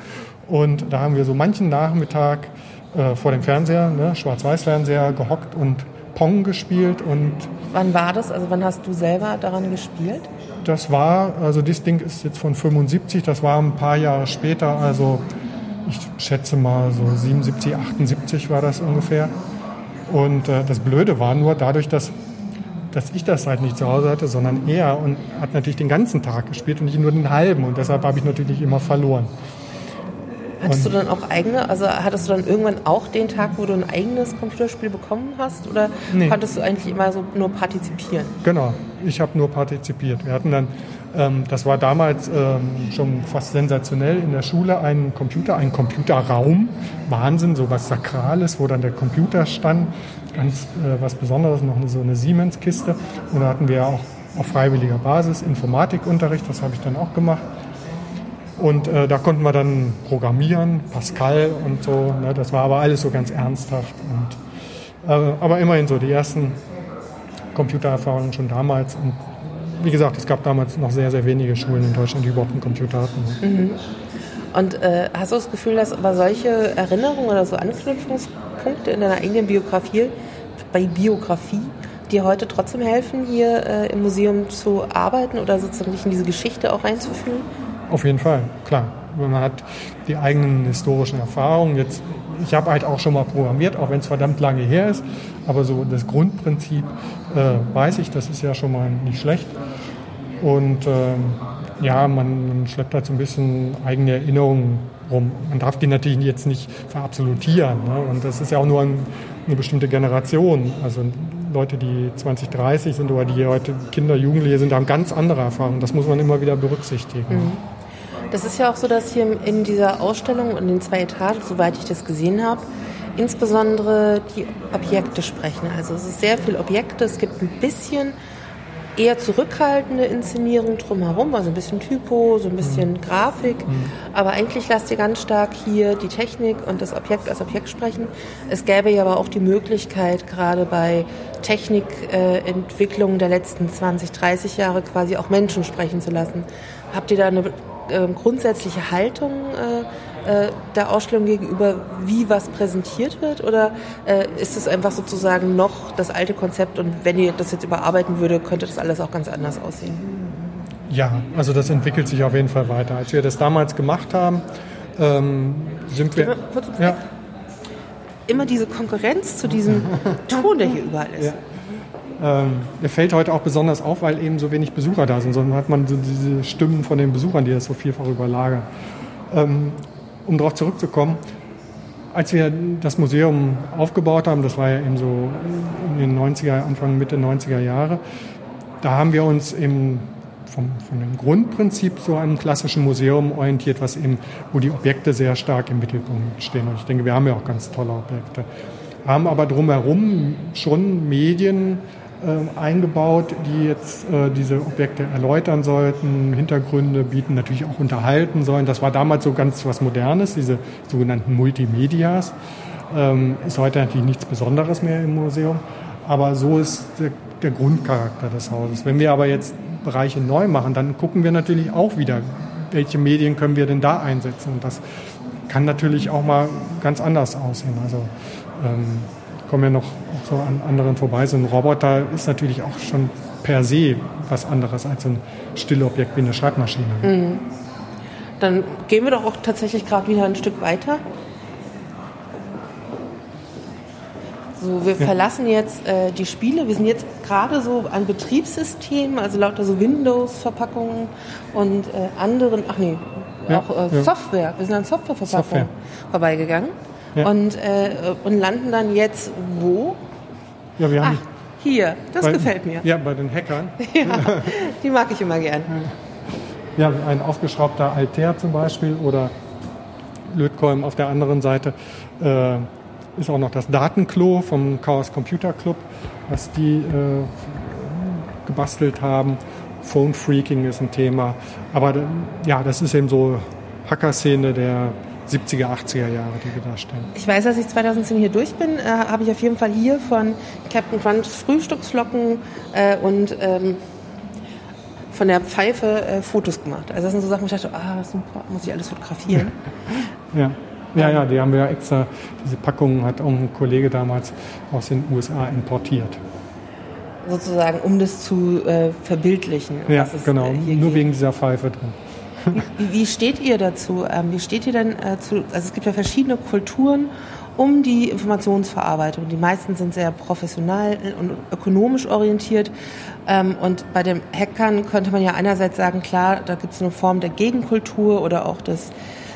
Und da haben wir so manchen Nachmittag äh, vor dem Fernseher, ne, Schwarz-Weiß-Fernseher, gehockt und Pong gespielt. Und wann war das? Also wann hast du selber daran gespielt? Das war, also das Ding ist jetzt von 75, das war ein paar Jahre später, also ich schätze mal so 77, 78 war das ungefähr. Und äh, das Blöde war nur dadurch, dass, dass ich das halt nicht zu Hause hatte, sondern er und hat natürlich den ganzen Tag gespielt und nicht nur den halben. Und deshalb habe ich natürlich immer verloren. Hattest du dann auch eigene, also hattest du dann irgendwann auch den Tag, wo du ein eigenes Computerspiel bekommen hast? Oder nee. konntest du eigentlich immer so nur partizipieren? Genau, ich habe nur partizipiert. Wir hatten dann ähm, das war damals ähm, schon fast sensationell in der Schule, ein Computer, ein Computerraum. Wahnsinn, so was Sakrales, wo dann der Computer stand. Ganz äh, was Besonderes, noch so eine Siemens-Kiste. Und da hatten wir auch auf freiwilliger Basis Informatikunterricht, das habe ich dann auch gemacht. Und äh, da konnten wir dann programmieren, Pascal und so. Ne? Das war aber alles so ganz ernsthaft. Und Äh, aber immerhin so die ersten Computererfahrungen schon damals. Und wie gesagt, es gab damals noch sehr, sehr wenige Schulen in Deutschland, die überhaupt einen Computer hatten. Mhm. Und äh, hast du das Gefühl, dass aber solche Erinnerungen oder so Anknüpfungspunkte in deiner eigenen Biografie, bei Biografie, dir heute trotzdem helfen, hier äh, im Museum zu arbeiten oder sozusagen dich in diese Geschichte auch reinzufühlen? Auf jeden Fall, klar. Man hat die eigenen historischen Erfahrungen. Jetzt, ich habe halt auch schon mal programmiert, auch wenn es verdammt lange her ist. Aber so das Grundprinzip äh, weiß ich, das ist ja schon mal nicht schlecht. Und ähm, ja, man, man schleppt halt so ein bisschen eigene Erinnerungen rum. Man darf die natürlich jetzt nicht verabsolutieren. Ne? Und das ist ja auch nur ein, eine bestimmte Generation. Also Leute, die 20, 30 sind oder die heute Kinder, Jugendliche sind, haben ganz andere Erfahrungen. Das muss man immer wieder berücksichtigen. Mhm. Das ist ja auch so, dass hier in dieser Ausstellung in den zwei Etagen, soweit ich das gesehen habe, insbesondere die Objekte sprechen. Also es ist sehr viel Objekte, es gibt ein bisschen eher zurückhaltende Inszenierung drumherum, also ein bisschen Typo, so ein bisschen mhm. Grafik. Mhm. Aber eigentlich lasst ihr ganz stark hier die Technik und das Objekt als Objekt sprechen. Es gäbe ja aber auch die Möglichkeit, gerade bei Technikentwicklungen äh, der letzten 20, 30 Jahre quasi auch Menschen sprechen zu lassen. Habt ihr da eine grundsätzliche Haltung? Äh, äh, der Ausstellung gegenüber, wie was präsentiert wird? Oder äh, ist es einfach sozusagen noch das alte Konzept und wenn ihr das jetzt überarbeiten würde, könnte das alles auch ganz anders aussehen? Ja, also das entwickelt sich auf jeden Fall weiter. Als wir das damals gemacht haben, ähm, sind wir. Ja. Immer diese Konkurrenz zu diesem <laughs> Ton, der hier überall ist. Ja. Ähm, der fällt heute auch besonders auf, weil eben so wenig Besucher da sind, sondern hat man so diese Stimmen von den Besuchern, die das so vielfach überlagern. Ähm, um darauf zurückzukommen, als wir das Museum aufgebaut haben, das war ja eben so in den 90er, Anfang, Mitte 90er Jahre, da haben wir uns eben vom, von dem Grundprinzip so einem klassischen Museum orientiert, was eben, wo die Objekte sehr stark im Mittelpunkt stehen. Und ich denke, wir haben ja auch ganz tolle Objekte. Haben aber drumherum schon Medien eingebaut, die jetzt äh, diese Objekte erläutern sollten, Hintergründe bieten, natürlich auch unterhalten sollen. Das war damals so ganz was Modernes, diese sogenannten Multimedias. Ähm, ist heute natürlich nichts Besonderes mehr im Museum, aber so ist der, der Grundcharakter des Hauses. Wenn wir aber jetzt Bereiche neu machen, dann gucken wir natürlich auch wieder, welche Medien können wir denn da einsetzen. Und das kann natürlich auch mal ganz anders aussehen. Also ähm, kommen ja noch so an anderen vorbei. So ein Roboter ist natürlich auch schon per se was anderes als ein Stillobjekt wie eine Schreibmaschine. Mhm. Dann gehen wir doch auch tatsächlich gerade wieder ein Stück weiter. So, wir ja. verlassen jetzt äh, die Spiele. Wir sind jetzt gerade so an Betriebssystemen, also lauter so Windows-Verpackungen und äh, anderen, ach nee, ja, auch äh, ja. Software. Wir sind an Softwareverpackungen Software. vorbeigegangen ja. und, äh, und landen dann jetzt wo? Ja, wir haben Ach, hier, das bei, gefällt mir. Ja, bei den Hackern. <laughs> ja, die mag ich immer gern. Ja, ein aufgeschraubter Altair zum Beispiel oder Lötkolben auf der anderen Seite äh, ist auch noch das Datenklo vom Chaos Computer Club, was die äh, gebastelt haben. Phone Freaking ist ein Thema. Aber ja, das ist eben so Hacker-Szene der 70er, 80er Jahre, die wir darstellen. Ich weiß, dass ich 2010 hier durch bin, äh, habe ich auf jeden Fall hier von Captain Crunchs Frühstücksflocken äh, und ähm, von der Pfeife äh, Fotos gemacht. Also das sind so Sachen, wo ich dachte, ah, super, muss ich alles fotografieren. <laughs> ja. Ja, ja, die haben wir ja extra, diese Packungen hat auch ein Kollege damals aus den USA importiert. Sozusagen, um das zu äh, verbildlichen. Ja, genau, nur geht. wegen dieser Pfeife drin. Wie, wie steht ihr dazu? Ähm, wie steht ihr denn äh, zu, also es gibt ja verschiedene Kulturen um die Informationsverarbeitung. Die meisten sind sehr professional und ökonomisch orientiert. Ähm, und bei den Hackern könnte man ja einerseits sagen, klar, da gibt es eine Form der Gegenkultur oder auch des,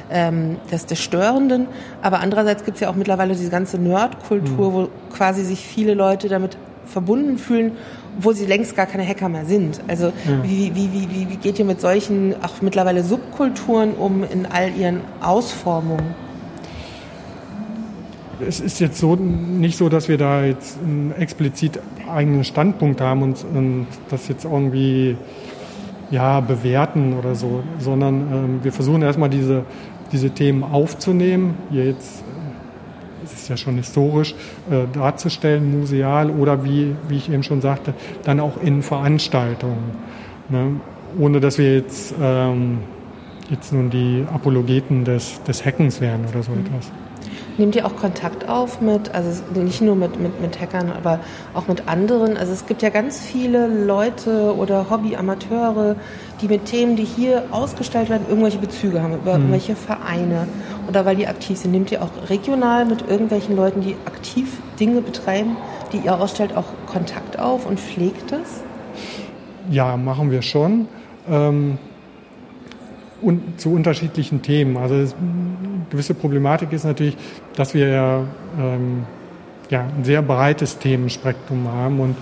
ähm, des, des Störenden. Aber andererseits gibt es ja auch mittlerweile diese ganze Nerdkultur, mhm. wo quasi sich viele Leute damit verbunden fühlen obwohl sie längst gar keine Hacker mehr sind. Also ja. wie, wie, wie, wie, wie geht ihr mit solchen auch mittlerweile Subkulturen um in all ihren Ausformungen? Es ist jetzt so nicht so, dass wir da jetzt einen explizit eigenen Standpunkt haben und, und das jetzt irgendwie ja, bewerten oder so, sondern ähm, wir versuchen erstmal diese, diese Themen aufzunehmen. Jetzt ist ja schon historisch, äh, darzustellen, museal oder wie, wie ich eben schon sagte, dann auch in Veranstaltungen. Ne? Ohne dass wir jetzt, ähm, jetzt nun die Apologeten des, des Hackens wären oder so mhm. etwas. Nehmt ihr auch Kontakt auf mit, also nicht nur mit, mit, mit Hackern, aber auch mit anderen? Also es gibt ja ganz viele Leute oder Hobby-Amateure, die mit Themen, die hier ausgestellt werden, irgendwelche Bezüge haben, über mhm. irgendwelche Vereine oder weil die aktiv sind. Nehmt ihr auch regional mit irgendwelchen Leuten, die aktiv Dinge betreiben, die ihr ausstellt, auch Kontakt auf und pflegt das? Ja, machen wir schon. Ähm und zu unterschiedlichen Themen. Also es, eine gewisse Problematik ist natürlich, dass wir ja, ähm, ja ein sehr breites Themenspektrum haben und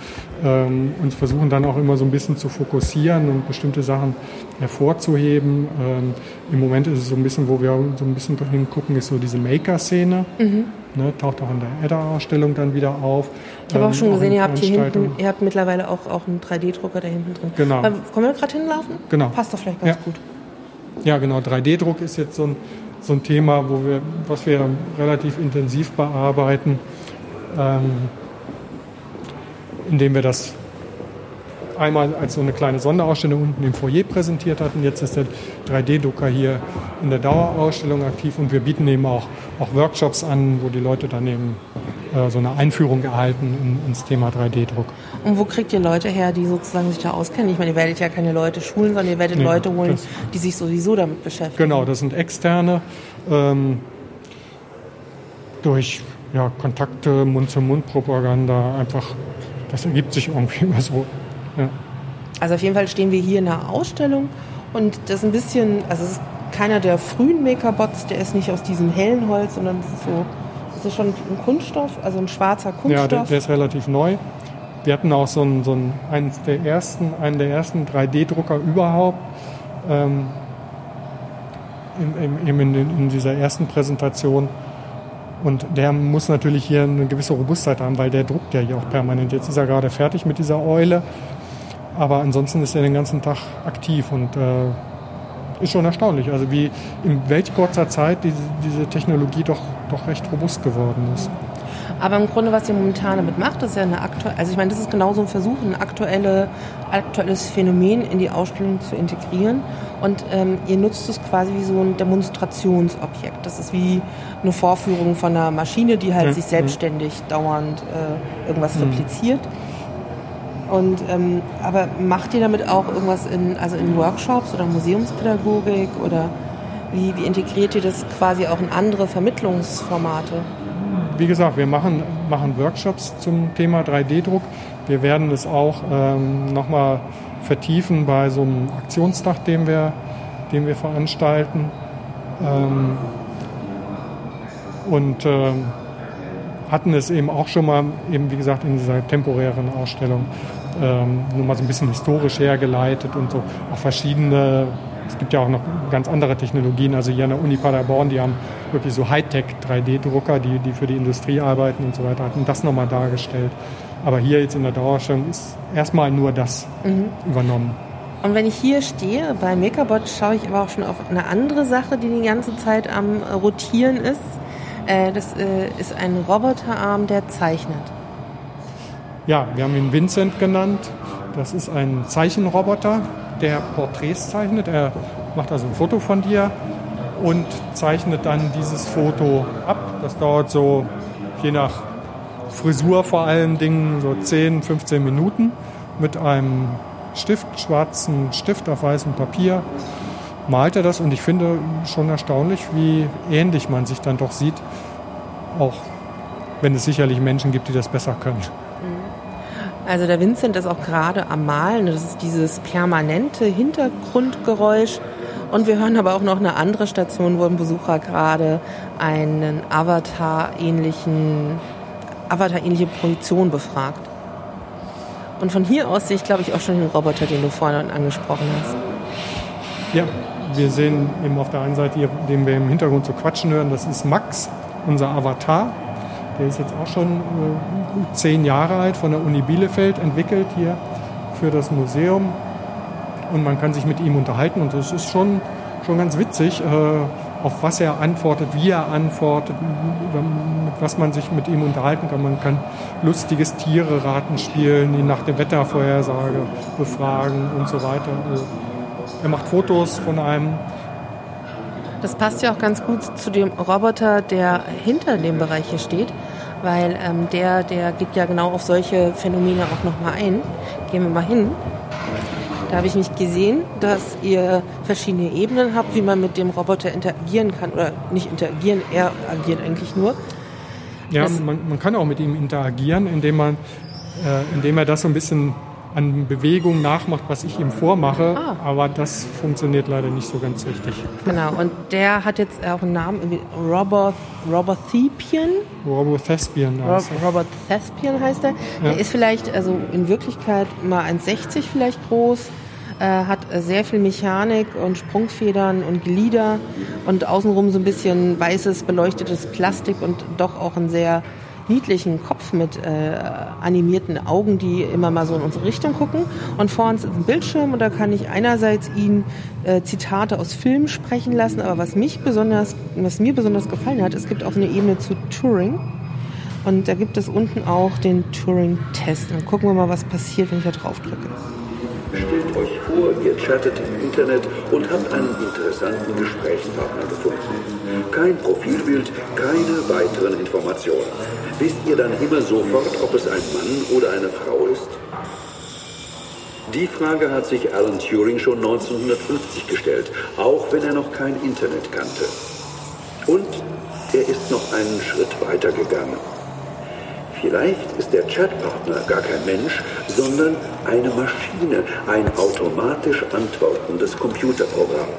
ähm, uns versuchen dann auch immer so ein bisschen zu fokussieren und bestimmte Sachen hervorzuheben. Ähm, Im Moment ist es so ein bisschen, wo wir so ein bisschen hingucken, ist so diese Maker-Szene. Mhm. Ne, taucht auch in der Edda-Ausstellung dann wieder auf. Ich habe auch schon ähm, gesehen, ihr habt hier hinten, ihr habt mittlerweile auch, auch einen 3D-Drucker da hinten drin. Genau. Aber können wir gerade hinlaufen? Genau. Passt doch vielleicht ganz ja. gut. Ja, genau. 3D-Druck ist jetzt so ein, so ein Thema, wo wir, was wir relativ intensiv bearbeiten, ähm, indem wir das einmal als so eine kleine Sonderausstellung unten im Foyer präsentiert hatten. Jetzt ist der 3D-Drucker hier in der Dauerausstellung aktiv und wir bieten eben auch, auch Workshops an, wo die Leute dann eben so eine Einführung erhalten in, ins Thema 3D-Druck. Und wo kriegt ihr Leute her, die sozusagen sich da auskennen? Ich meine, ihr werdet ja keine Leute schulen, sondern ihr werdet nee, Leute holen, die sich sowieso damit beschäftigen. Genau, das sind externe. Ähm, durch ja, Kontakte, Mund-zu-Mund-Propaganda, einfach, das ergibt sich irgendwie <laughs> immer so. Ja. Also auf jeden Fall stehen wir hier in einer Ausstellung und das ist ein bisschen, also es ist keiner der frühen Makerbots, der ist nicht aus diesem hellen Holz, sondern es ist so, es ist schon ein Kunststoff, also ein schwarzer Kunststoff. Ja, der, der ist relativ neu. Wir hatten auch so einen, so einen, eines der ersten, einen der ersten 3D-Drucker überhaupt. Ähm, in, in, in, in, dieser ersten Präsentation. Und der muss natürlich hier eine gewisse Robustheit haben, weil der druckt ja hier auch permanent. Jetzt ist er gerade fertig mit dieser Eule, aber ansonsten ist er den ganzen Tag aktiv und äh, ist schon erstaunlich. Also wie in welch kurzer Zeit diese, diese Technologie doch, doch recht robust geworden ist. Aber im Grunde, was ihr momentan damit macht, ist ja eine aktuelle, also ich meine, das ist genauso ein Versuch, ein aktuelle, aktuelles Phänomen in die Ausstellung zu integrieren. Und ähm, ihr nutzt es quasi wie so ein Demonstrationsobjekt. Das ist wie eine Vorführung von einer Maschine, die halt ja. sich selbstständig dauernd äh, irgendwas mhm. repliziert. Und ähm, aber macht ihr damit auch irgendwas in, also in Workshops oder Museumspädagogik oder wie, wie integriert ihr das quasi auch in andere Vermittlungsformate? wie gesagt, wir machen, machen Workshops zum Thema 3D-Druck. Wir werden es auch ähm, nochmal vertiefen bei so einem Aktionstag, den wir, den wir veranstalten. Ähm, und ähm, hatten es eben auch schon mal, eben wie gesagt, in dieser temporären Ausstellung ähm, nur mal so ein bisschen historisch hergeleitet und so auch verschiedene es gibt ja auch noch ganz andere Technologien. Also hier an der Uni Paderborn, die haben wirklich so Hightech 3D-Drucker, die, die für die Industrie arbeiten und so weiter, hatten das nochmal dargestellt. Aber hier jetzt in der Dauerstellung ist erstmal nur das mhm. übernommen. Und wenn ich hier stehe bei Makerbot, schaue ich aber auch schon auf eine andere Sache, die die ganze Zeit am Rotieren ist. Äh, das äh, ist ein Roboterarm, der zeichnet. Ja, wir haben ihn Vincent genannt. Das ist ein Zeichenroboter, der Porträts zeichnet. Er macht also ein Foto von dir und zeichnet dann dieses Foto ab. Das dauert so je nach Frisur vor allen Dingen so 10, 15 Minuten mit einem Stift, schwarzen Stift auf weißem Papier malt er das und ich finde schon erstaunlich, wie ähnlich man sich dann doch sieht, auch wenn es sicherlich Menschen gibt, die das besser können. Also der Vincent ist auch gerade am Malen. Das ist dieses permanente Hintergrundgeräusch. Und wir hören aber auch noch eine andere Station, wo ein Besucher gerade einen Avatar-ähnlichen, Avatar-ähnliche Projektion befragt. Und von hier aus sehe ich, glaube ich, auch schon den Roboter, den du vorhin angesprochen hast. Ja, wir sehen eben auf der einen Seite, den wir im Hintergrund so quatschen hören, das ist Max, unser Avatar. Der ist jetzt auch schon äh, gut zehn Jahre alt, von der Uni Bielefeld entwickelt hier für das Museum. Und man kann sich mit ihm unterhalten und das ist schon, schon ganz witzig, äh, auf was er antwortet, wie er antwortet, mit was man sich mit ihm unterhalten kann. Man kann lustiges Tiere-Raten spielen, ihn nach der Wettervorhersage befragen und so weiter. Also er macht Fotos von einem. Das passt ja auch ganz gut zu dem Roboter, der hinter dem Bereich hier steht, weil ähm, der, der geht ja genau auf solche Phänomene auch nochmal ein. Gehen wir mal hin. Da habe ich nicht gesehen, dass ihr verschiedene Ebenen habt, wie man mit dem Roboter interagieren kann. Oder nicht interagieren, er agiert eigentlich nur. Ja, man, man, kann auch mit ihm interagieren, indem, man, äh, indem er das so ein bisschen an Bewegung nachmacht, was ich ihm vormache. Ah. Aber das funktioniert leider nicht so ganz richtig. Genau, und der hat jetzt auch einen Namen, Robert, Robert Thespian. Robert Thespian heißt er. Robert Thespian heißt er. Ja. Er ist vielleicht, also in Wirklichkeit mal 1,60 vielleicht groß, äh, hat sehr viel Mechanik und Sprungfedern und Glieder und außenrum so ein bisschen weißes beleuchtetes Plastik und doch auch ein sehr niedlichen Kopf mit äh, animierten Augen, die immer mal so in unsere Richtung gucken. Und vor uns ist ein Bildschirm und da kann ich einerseits ihn äh, Zitate aus Filmen sprechen lassen, aber was mich besonders, was mir besonders gefallen hat, es gibt auch eine Ebene zu Turing. Und da gibt es unten auch den Turing-Test. Dann gucken wir mal, was passiert, wenn ich da drauf drücke. Stellt euch vor, ihr chattet im Internet und habt einen interessanten Gesprächspartner gefunden. Kein Profilbild, keine weiteren Informationen. Wisst ihr dann immer sofort, ob es ein Mann oder eine Frau ist? Die Frage hat sich Alan Turing schon 1950 gestellt, auch wenn er noch kein Internet kannte. Und er ist noch einen Schritt weiter gegangen. Vielleicht ist der Chatpartner gar kein Mensch, sondern eine Maschine, ein automatisch antwortendes Computerprogramm.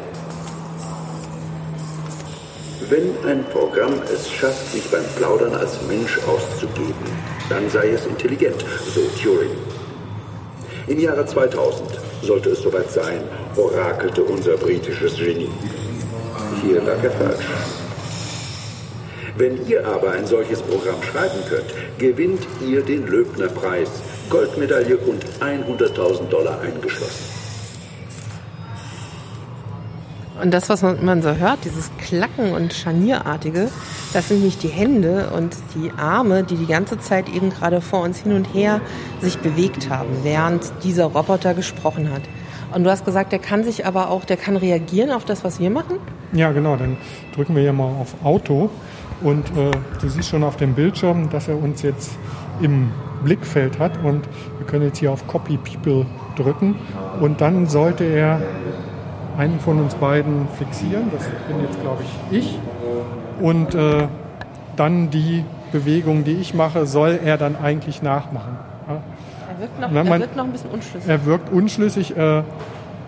Wenn ein Programm es schafft, sich beim Plaudern als Mensch auszugeben, dann sei es intelligent, so Turing. Im Jahre 2000 sollte es soweit sein, orakelte unser britisches Genie. Hier lag er falsch. Wenn ihr aber ein solches Programm schreiben könnt, gewinnt ihr den Löbner-Preis, Goldmedaille und 100.000 Dollar eingeschlossen. Und das, was man, so hört, dieses Klacken und Scharnierartige, das sind nicht die Hände und die Arme, die die ganze Zeit eben gerade vor uns hin und her sich bewegt haben, während dieser Roboter gesprochen hat. Und du hast gesagt, der kann sich aber auch, der kann reagieren auf das, was wir machen? Ja, genau. Dann drücken wir hier mal auf Auto und äh, du siehst schon auf dem Bildschirm, dass er uns jetzt im Blickfeld hat und wir können jetzt hier auf Copy People drücken und dann sollte er einen von uns beiden fixieren, das bin jetzt glaube ich ich und äh, dann die Bewegung, die ich mache, soll er dann eigentlich nachmachen. Er wirkt noch, man, er wirkt noch ein bisschen unschlüssig. Er wirkt unschlüssig, äh,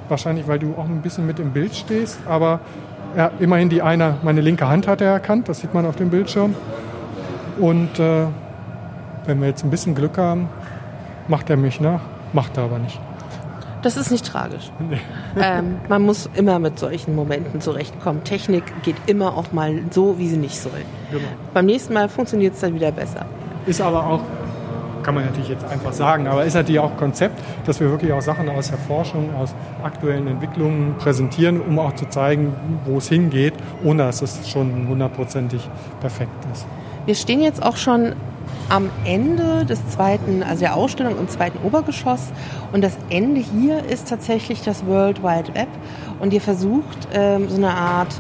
wahrscheinlich weil du auch ein bisschen mit im Bild stehst, aber ja, immerhin die eine, meine linke Hand hat er erkannt, das sieht man auf dem Bildschirm. Und äh, wenn wir jetzt ein bisschen Glück haben, macht er mich nach, macht er aber nicht. Das ist nicht tragisch. <laughs> Ähm, man muss immer mit solchen Momenten zurechtkommen. Technik geht immer auch mal so, wie sie nicht soll. Genau. Beim nächsten Mal funktioniert es dann wieder besser. Ist aber auch kann man natürlich jetzt einfach sagen, aber ist natürlich auch Konzept, dass wir wirklich auch Sachen aus der Forschung, aus aktuellen Entwicklungen präsentieren, um auch zu zeigen, wo es hingeht, ohne dass es schon hundertprozentig perfekt ist. Wir stehen jetzt auch schon am Ende des zweiten, also der Ausstellung im zweiten Obergeschoss. Und das Ende hier ist tatsächlich das World Wide Web. Und ihr versucht, ähm, so eine Art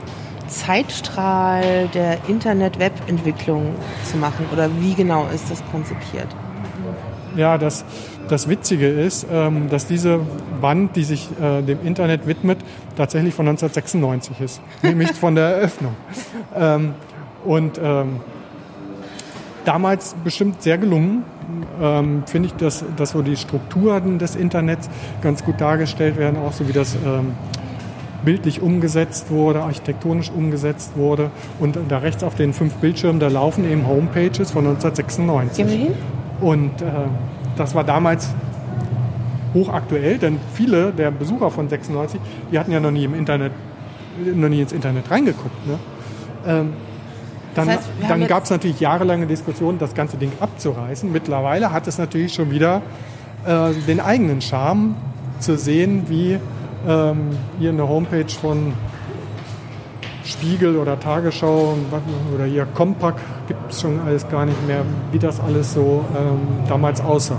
Zeitstrahl der Internet-Web-Entwicklung zu machen. Oder wie genau ist das konzipiert? ja, das, das Witzige ist, ähm, dass diese Wand, die sich äh, dem Internet widmet, tatsächlich von 1996 ist, nämlich von der Eröffnung. <laughs> Ähm, und ähm, damals bestimmt sehr gelungen, ähm, finde ich, dass, dass so die Strukturen des Internets ganz gut dargestellt werden, auch so wie das ähm, bildlich umgesetzt wurde, architektonisch umgesetzt wurde. Und da rechts auf den fünf Bildschirmen, da laufen eben Homepages von 1996. Gehen wir hin? Und äh, das war damals hochaktuell, denn viele der Besucher von 96, die hatten ja noch nie im Internet, noch nie ins Internet reingeguckt. Ne? Ähm, dann, das heißt, dann gab es natürlich jahrelange Diskussionen, das ganze Ding abzureißen. Mittlerweile hat es natürlich schon wieder äh, den eigenen Charme zu sehen, wie ähm, hier eine Homepage von Spiegel oder Tagesschau oder hier Compact gibt es schon alles gar nicht mehr, wie das alles so ähm, damals aussah.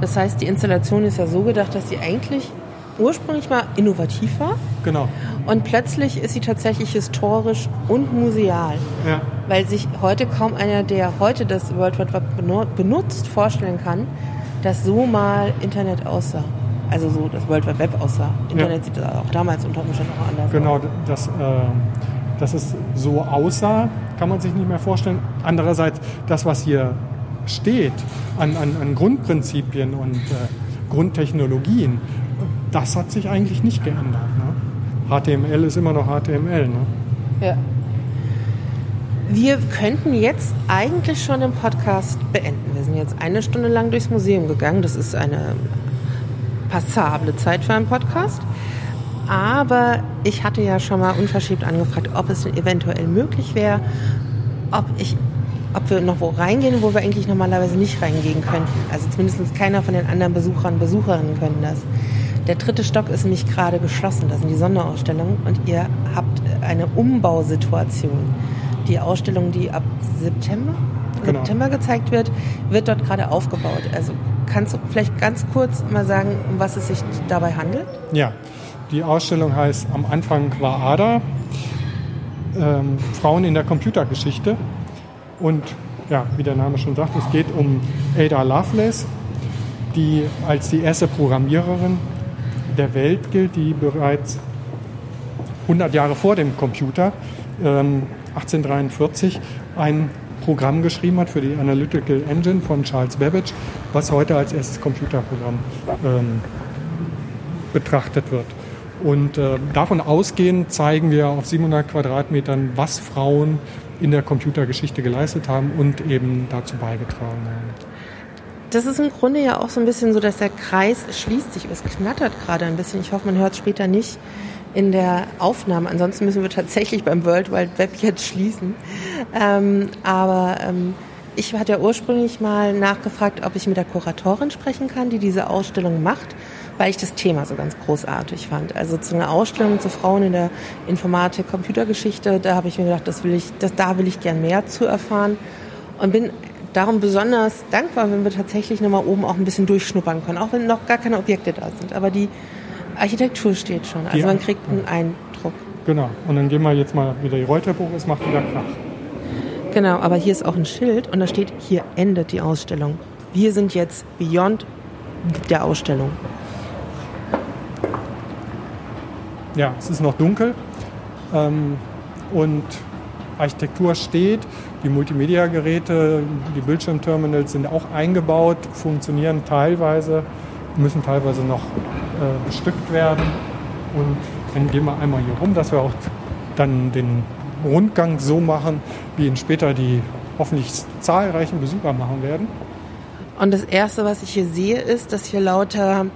Das heißt, die Installation ist ja so gedacht, dass sie eigentlich ursprünglich mal innovativ war. Genau. Und plötzlich ist sie tatsächlich historisch und museal. Ja. Weil sich heute kaum einer, der heute das World Wide Web benutzt, vorstellen kann, dass so mal Internet aussah. Also so das World Wide Web aussah. Internet ja. sieht auch damals unter Umständen auch anders Genau, das, äh, dass es so aussah, kann man sich nicht mehr vorstellen. Andererseits, das, was hier steht an, an, an Grundprinzipien und äh, Grundtechnologien, das hat sich eigentlich nicht geändert. Ne? HTML ist immer noch HTML. Ne? Ja. Wir könnten jetzt eigentlich schon den Podcast beenden. Wir sind jetzt eine Stunde lang durchs Museum gegangen. Das ist eine passable Zeit für einen Podcast. Aber ich hatte ja schon mal unverschämt angefragt, ob es eventuell möglich wäre, ob ich ob wir noch wo reingehen, wo wir eigentlich normalerweise nicht reingehen könnten. Also zumindest keiner von den anderen Besuchern Besucherinnen können das. Der dritte Stock ist nämlich gerade geschlossen, das sind die Sonderausstellungen und ihr habt eine Umbausituation. Die Ausstellung, die ab September, genau. September gezeigt wird, wird dort gerade aufgebaut. Also kannst du vielleicht ganz kurz mal sagen, um was es sich dabei handelt? Ja, die Ausstellung heißt Am Anfang war Ada, ähm, Frauen in der Computergeschichte. Und ja, wie der Name schon sagt, es geht um Ada Lovelace, die als die erste Programmiererin der Welt gilt, die bereits 100 Jahre vor dem Computer, ähm, 1843, ein Programm geschrieben hat für die Analytical Engine von Charles Babbage, was heute als erstes Computerprogramm ähm, betrachtet wird. Und äh, davon ausgehend zeigen wir auf 700 Quadratmetern, was Frauen in der Computergeschichte geleistet haben und eben dazu beigetragen haben. Das ist im Grunde ja auch so ein bisschen so, dass der Kreis schließt sich. Es knattert gerade ein bisschen. Ich hoffe, man hört es später nicht in der Aufnahme. Ansonsten müssen wir tatsächlich beim World Wide Web jetzt schließen. Ähm, aber ähm, ich hatte ja ursprünglich mal nachgefragt, ob ich mit der Kuratorin sprechen kann, die diese Ausstellung macht weil ich das Thema so ganz großartig fand. Also zu einer Ausstellung zu Frauen in der Informatik, Computergeschichte, da habe ich mir gedacht, das will ich, das, da will ich gern mehr zu erfahren und bin darum besonders dankbar, wenn wir tatsächlich nochmal oben auch ein bisschen durchschnuppern können, auch wenn noch gar keine Objekte da sind. Aber die Architektur steht schon, also man kriegt einen Eindruck. Genau, und dann gehen wir jetzt mal wieder die hoch, es macht wieder Krach. Genau, aber hier ist auch ein Schild und da steht, hier endet die Ausstellung. Wir sind jetzt beyond der Ausstellung. ja, es ist noch dunkel ähm, und Architektur steht. Die Multimedia-Geräte, die Bildschirmterminals sind auch eingebaut, funktionieren teilweise, müssen teilweise noch äh, bestückt werden. Und dann gehen wir einmal hier rum, dass wir auch dann den Rundgang so machen, wie ihn später die hoffentlich zahlreichen Besucher machen werden. Und das Erste, was ich hier sehe, ist, dass hier lauter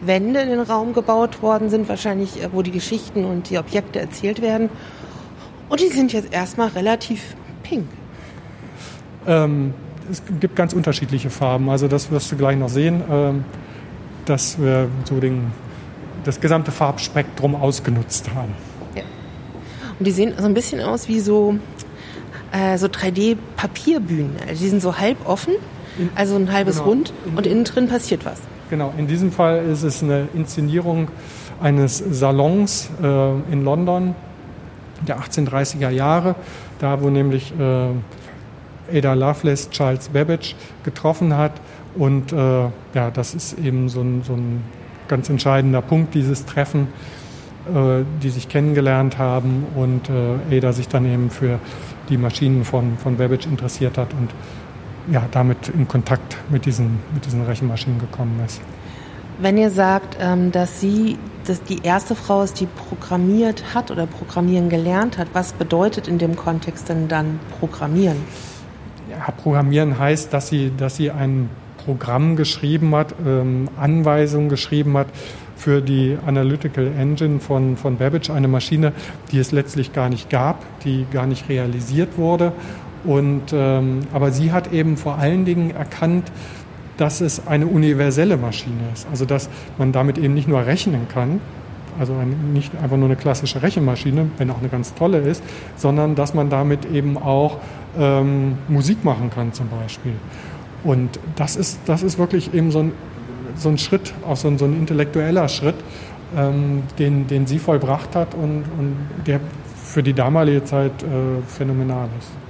Wände in den Raum gebaut worden sind, wahrscheinlich, äh, wo die Geschichten und die Objekte erzählt werden. Und die sind jetzt erstmal relativ pink. Ähm, es gibt ganz unterschiedliche Farben. Also das wirst du gleich noch sehen, ähm, dass wir so den, das gesamte Farbspektrum ausgenutzt haben. Ja. Und die sehen so ein bisschen aus wie so, äh, so 3D-Papierbühnen. Also die sind so halb offen, also ein halbes genau. Rund und innen drin passiert was. Genau, in diesem Fall ist es eine Inszenierung eines Salons äh, in London der 1830er Jahre, da wo nämlich äh, Ada Lovelace Charles Babbage getroffen hat. Und äh, ja, das ist eben so ein, so ein ganz entscheidender Punkt, dieses Treffen, äh, die sich kennengelernt haben und äh, Ada sich dann eben für die Maschinen von, von Babbage interessiert hat und ja, damit in Kontakt mit diesen, mit diesen Rechenmaschinen gekommen ist. Wenn ihr sagt, ähm, dass sie dass die erste Frau ist, die programmiert hat oder programmieren gelernt hat, was bedeutet in dem Kontext denn dann Programmieren? Ja, Programmieren heißt, dass sie, dass sie ein Programm geschrieben hat, ähm, Anweisungen geschrieben hat für die Analytical Engine von, von Babbage, eine Maschine, die es letztlich gar nicht gab, die gar nicht realisiert wurde und, ähm, aber sie hat eben vor allen Dingen erkannt, dass es eine universelle Maschine ist. Also dass man damit eben nicht nur rechnen kann, Also nicht einfach nur eine klassische Rechenmaschine, wenn auch eine ganz tolle ist, sondern dass man damit eben auch ähm, Musik machen kann zum Beispiel. Und das ist, das ist wirklich eben so ein, so ein Schritt, auch so ein, so ein intellektueller Schritt, ähm, den, den sie vollbracht hat und, und der für die damalige Zeit äh, phänomenal ist.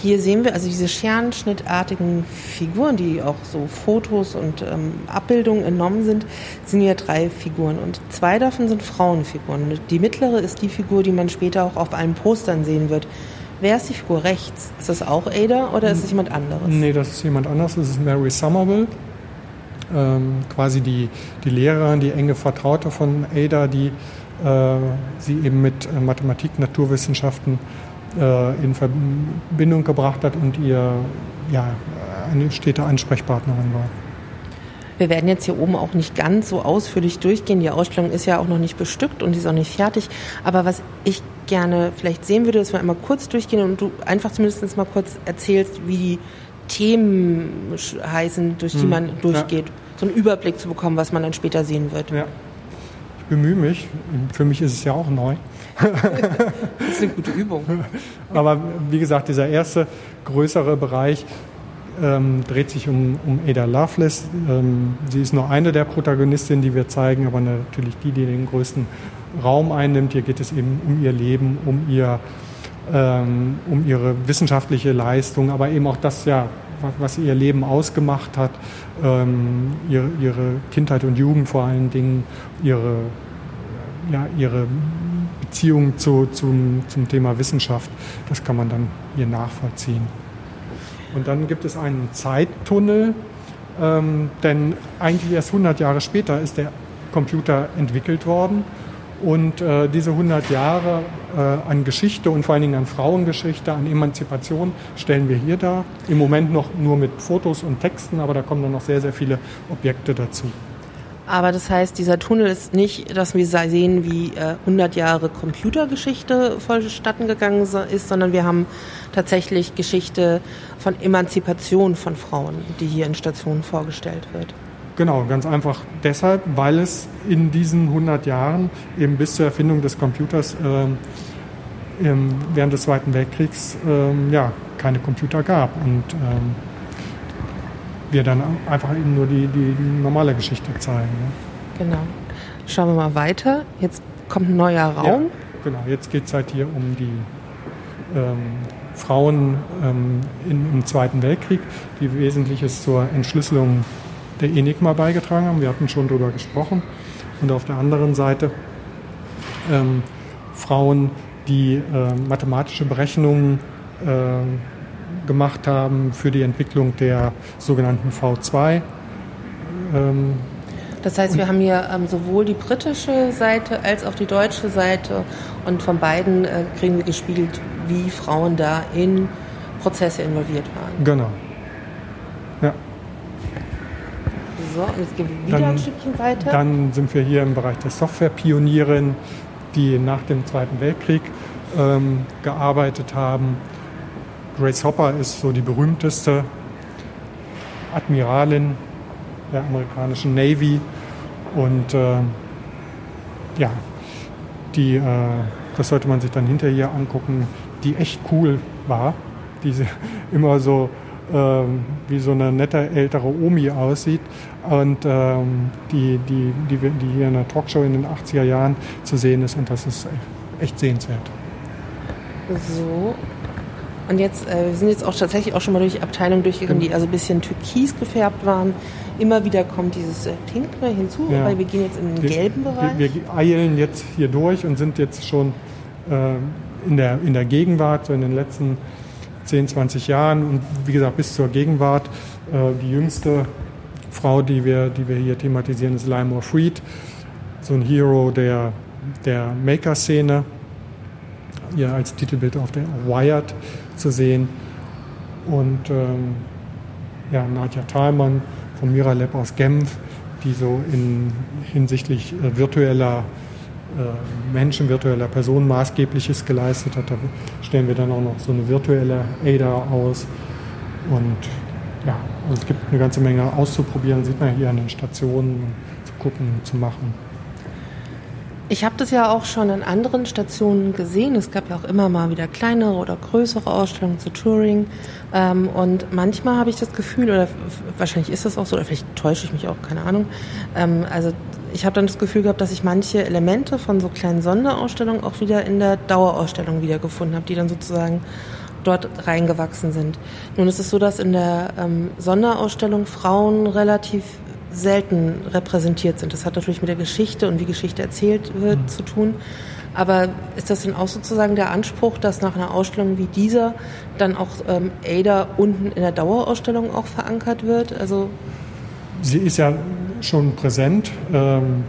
Hier sehen wir also diese scherenschnittartigen Figuren, die auch so Fotos und ähm, Abbildungen entnommen sind, sind ja drei Figuren und zwei davon sind Frauenfiguren. Die mittlere ist die Figur, die man später auch auf allen Postern sehen wird. Wer ist die Figur rechts? Ist das auch Ada oder ist es jemand anderes? Nee, das ist jemand anderes. Das ist Mary Somerville, ähm, quasi die, die Lehrerin, die enge Vertraute von Ada, die äh, sie eben mit äh, Mathematik, Naturwissenschaften in Verbindung gebracht hat und ihr ja, eine stete Ansprechpartnerin war. Wir werden jetzt hier oben auch nicht ganz so ausführlich durchgehen. Die Ausstellung ist ja auch noch nicht bestückt und die ist auch nicht fertig. Aber was ich gerne vielleicht sehen würde, dass wir einmal kurz durchgehen und du einfach zumindest mal kurz erzählst, wie die Themen heißen, durch die hm, man durchgeht. Ja. So einen Überblick zu bekommen, was man dann später sehen wird. Ja. Ich bemühe mich. Für mich ist es ja auch neu. <laughs> das ist eine gute Übung. Aber wie gesagt, dieser erste größere Bereich ähm, dreht sich um, um Ada Lovelace. Ähm, sie ist nur eine der Protagonistinnen, die wir zeigen, aber natürlich die, die den größten Raum einnimmt. Hier geht es eben um ihr Leben, um, ihr, ähm, um ihre wissenschaftliche Leistung, aber eben auch das, ja, was ihr Leben ausgemacht hat, ähm, ihre, ihre, Kindheit und Jugend vor allen Dingen, ihre, ja, ihre Beziehung zu, zum, zum Thema Wissenschaft, das kann man dann hier nachvollziehen. Und dann gibt es einen Zeittunnel, ähm, denn eigentlich erst 100 Jahre später ist der Computer entwickelt worden. Und äh, diese 100 Jahre äh, an Geschichte und vor allen Dingen an Frauengeschichte, an Emanzipation stellen wir hier dar. Im Moment noch nur mit Fotos und Texten, aber da kommen dann noch sehr, sehr viele Objekte dazu. Aber das heißt, dieser Tunnel ist nicht, dass wir sehen, wie äh, 100 Jahre Computergeschichte vollstatten gegangen ist, sondern wir haben tatsächlich Geschichte von Emanzipation von Frauen, die hier in Stationen vorgestellt wird. Genau, ganz einfach deshalb, weil es in diesen 100 Jahren eben bis zur Erfindung des Computers äh, während des Zweiten Weltkriegs äh, ja, keine Computer gab. Und ähm, wir dann einfach eben nur die, die normale Geschichte zeigen. Ne? Genau. Schauen wir mal weiter. Jetzt kommt ein neuer Raum. Ja, genau, jetzt geht es halt hier um die ähm, Frauen ähm, in, im Zweiten Weltkrieg, die Wesentliches zur Entschlüsselung der Enigma beigetragen haben. Wir hatten schon darüber gesprochen. Und auf der anderen Seite ähm, Frauen, die äh, mathematische Berechnungen äh, gemacht haben für die Entwicklung der sogenannten V2. Ähm, das heißt, wir haben hier ähm, sowohl die britische Seite als auch die deutsche Seite und von beiden äh, kriegen wir gespiegelt, wie Frauen da in Prozesse involviert waren. Genau. Ja. So, und jetzt gehen wir wieder dann, ein Stückchen weiter. Dann sind wir hier im Bereich der Softwarepionierin, die nach dem Zweiten Weltkrieg ähm, gearbeitet haben Grace Hopper ist so die berühmteste Admiralin der amerikanischen Navy. Und äh, ja, die, äh, das sollte man sich dann hinterher angucken, die echt cool war, die <laughs> immer so äh, wie so eine nette ältere Omi aussieht. Und ähm, die, die, die, die hier in der Talkshow in den 80er Jahren zu sehen ist. Und das ist echt sehenswert. So, und jetzt, äh, wir sind jetzt auch tatsächlich auch schon mal durch die Abteilung durchgegangen, die also ein bisschen türkis gefärbt waren. Immer wieder kommt dieses äh, Pink hinzu, ja. weil wir gehen jetzt in den wir, gelben Bereich. Wir, wir, eilen jetzt hier durch und sind jetzt schon äh, in, der, in der Gegenwart, so in den letzten 10, 20 Jahren und wie gesagt bis zur Gegenwart. Äh, die jüngste Frau, die wir, die wir hier thematisieren, ist Lymore Freed, so ein Hero der, der Maker-Szene. Ihr als Titelbild auf der Wired zu sehen. Und ähm, ja, Nadja Thalmann vom Miralab aus Genf, die so in, hinsichtlich äh, virtueller äh, Menschen, virtueller Personen maßgebliches geleistet hat. Da stellen wir dann auch noch so eine virtuelle ADA aus. Und ja, also es gibt eine ganze Menge auszuprobieren, sieht man hier an den Stationen, zu gucken, zu machen. Ich habe das ja auch schon in anderen Stationen gesehen. Es gab ja auch immer mal wieder kleinere oder größere Ausstellungen zu Touring. Ähm, und manchmal habe ich das Gefühl, oder wahrscheinlich ist das auch so, oder vielleicht täusche ich mich auch, keine Ahnung. Ähm, also ich habe dann das Gefühl gehabt, dass ich manche Elemente von so kleinen Sonderausstellungen auch wieder in der Dauerausstellung wiedergefunden habe, die dann sozusagen dort reingewachsen sind. Nun ist es so, dass in der ähm, Sonderausstellung Frauen relativ selten repräsentiert sind. Das hat natürlich mit der Geschichte und wie Geschichte erzählt wird mhm. zu tun. Aber ist das denn auch sozusagen der Anspruch, dass nach einer Ausstellung wie dieser dann auch ähm, Ada unten in der Dauerausstellung auch verankert wird? Also Sie ist ja schon präsent ähm,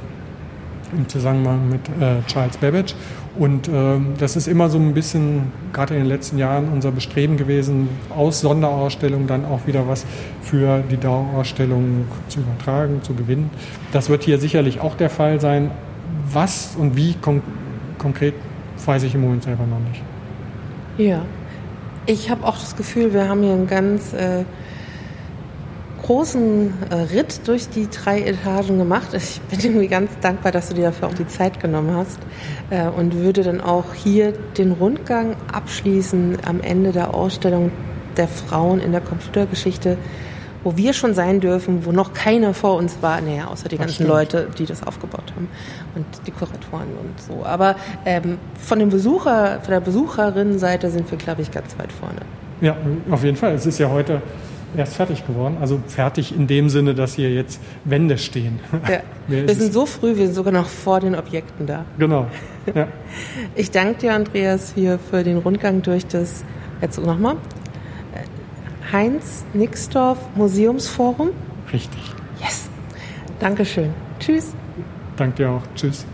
im Zusammenhang mit äh, Charles Babbage und ähm, das ist immer so ein bisschen, gerade in den letzten Jahren, unser Bestreben gewesen, aus Sonderausstellungen dann auch wieder was für die Dauerausstellung zu übertragen, zu gewinnen. Das wird hier sicherlich auch der Fall sein. Was und wie kon konkret, weiß ich im Moment selber noch nicht. Ja, ich habe auch das Gefühl, wir haben hier ein ganz äh, großen äh, Ritt durch die drei Etagen gemacht. Ich bin irgendwie ganz dankbar, dass du dir dafür auch die Zeit genommen hast äh, und würde dann auch hier den Rundgang abschließen am Ende der Ausstellung der Frauen in der Computergeschichte, wo wir schon sein dürfen, wo noch keiner vor uns war, naja, außer die das ganzen stimmt. Leute, die das aufgebaut haben und die Kuratoren und so. Aber ähm, von dem Besucher, von der Besucherinnenseite sind wir, glaube ich, ganz weit vorne. Ja, auf jeden Fall. Es ist ja heute erst fertig geworden. Also fertig in dem Sinne, dass hier jetzt Wände stehen. Ja. <laughs> wir sind so früh, wir sind sogar noch vor den Objekten da. Genau. Ja. <laughs> Ich danke dir, Andreas, hier für den Rundgang durch das, jetzt nochmal, Heinz Nixdorf Museumsforum. Richtig. Yes. Dankeschön. Tschüss. Danke dir auch. Tschüss.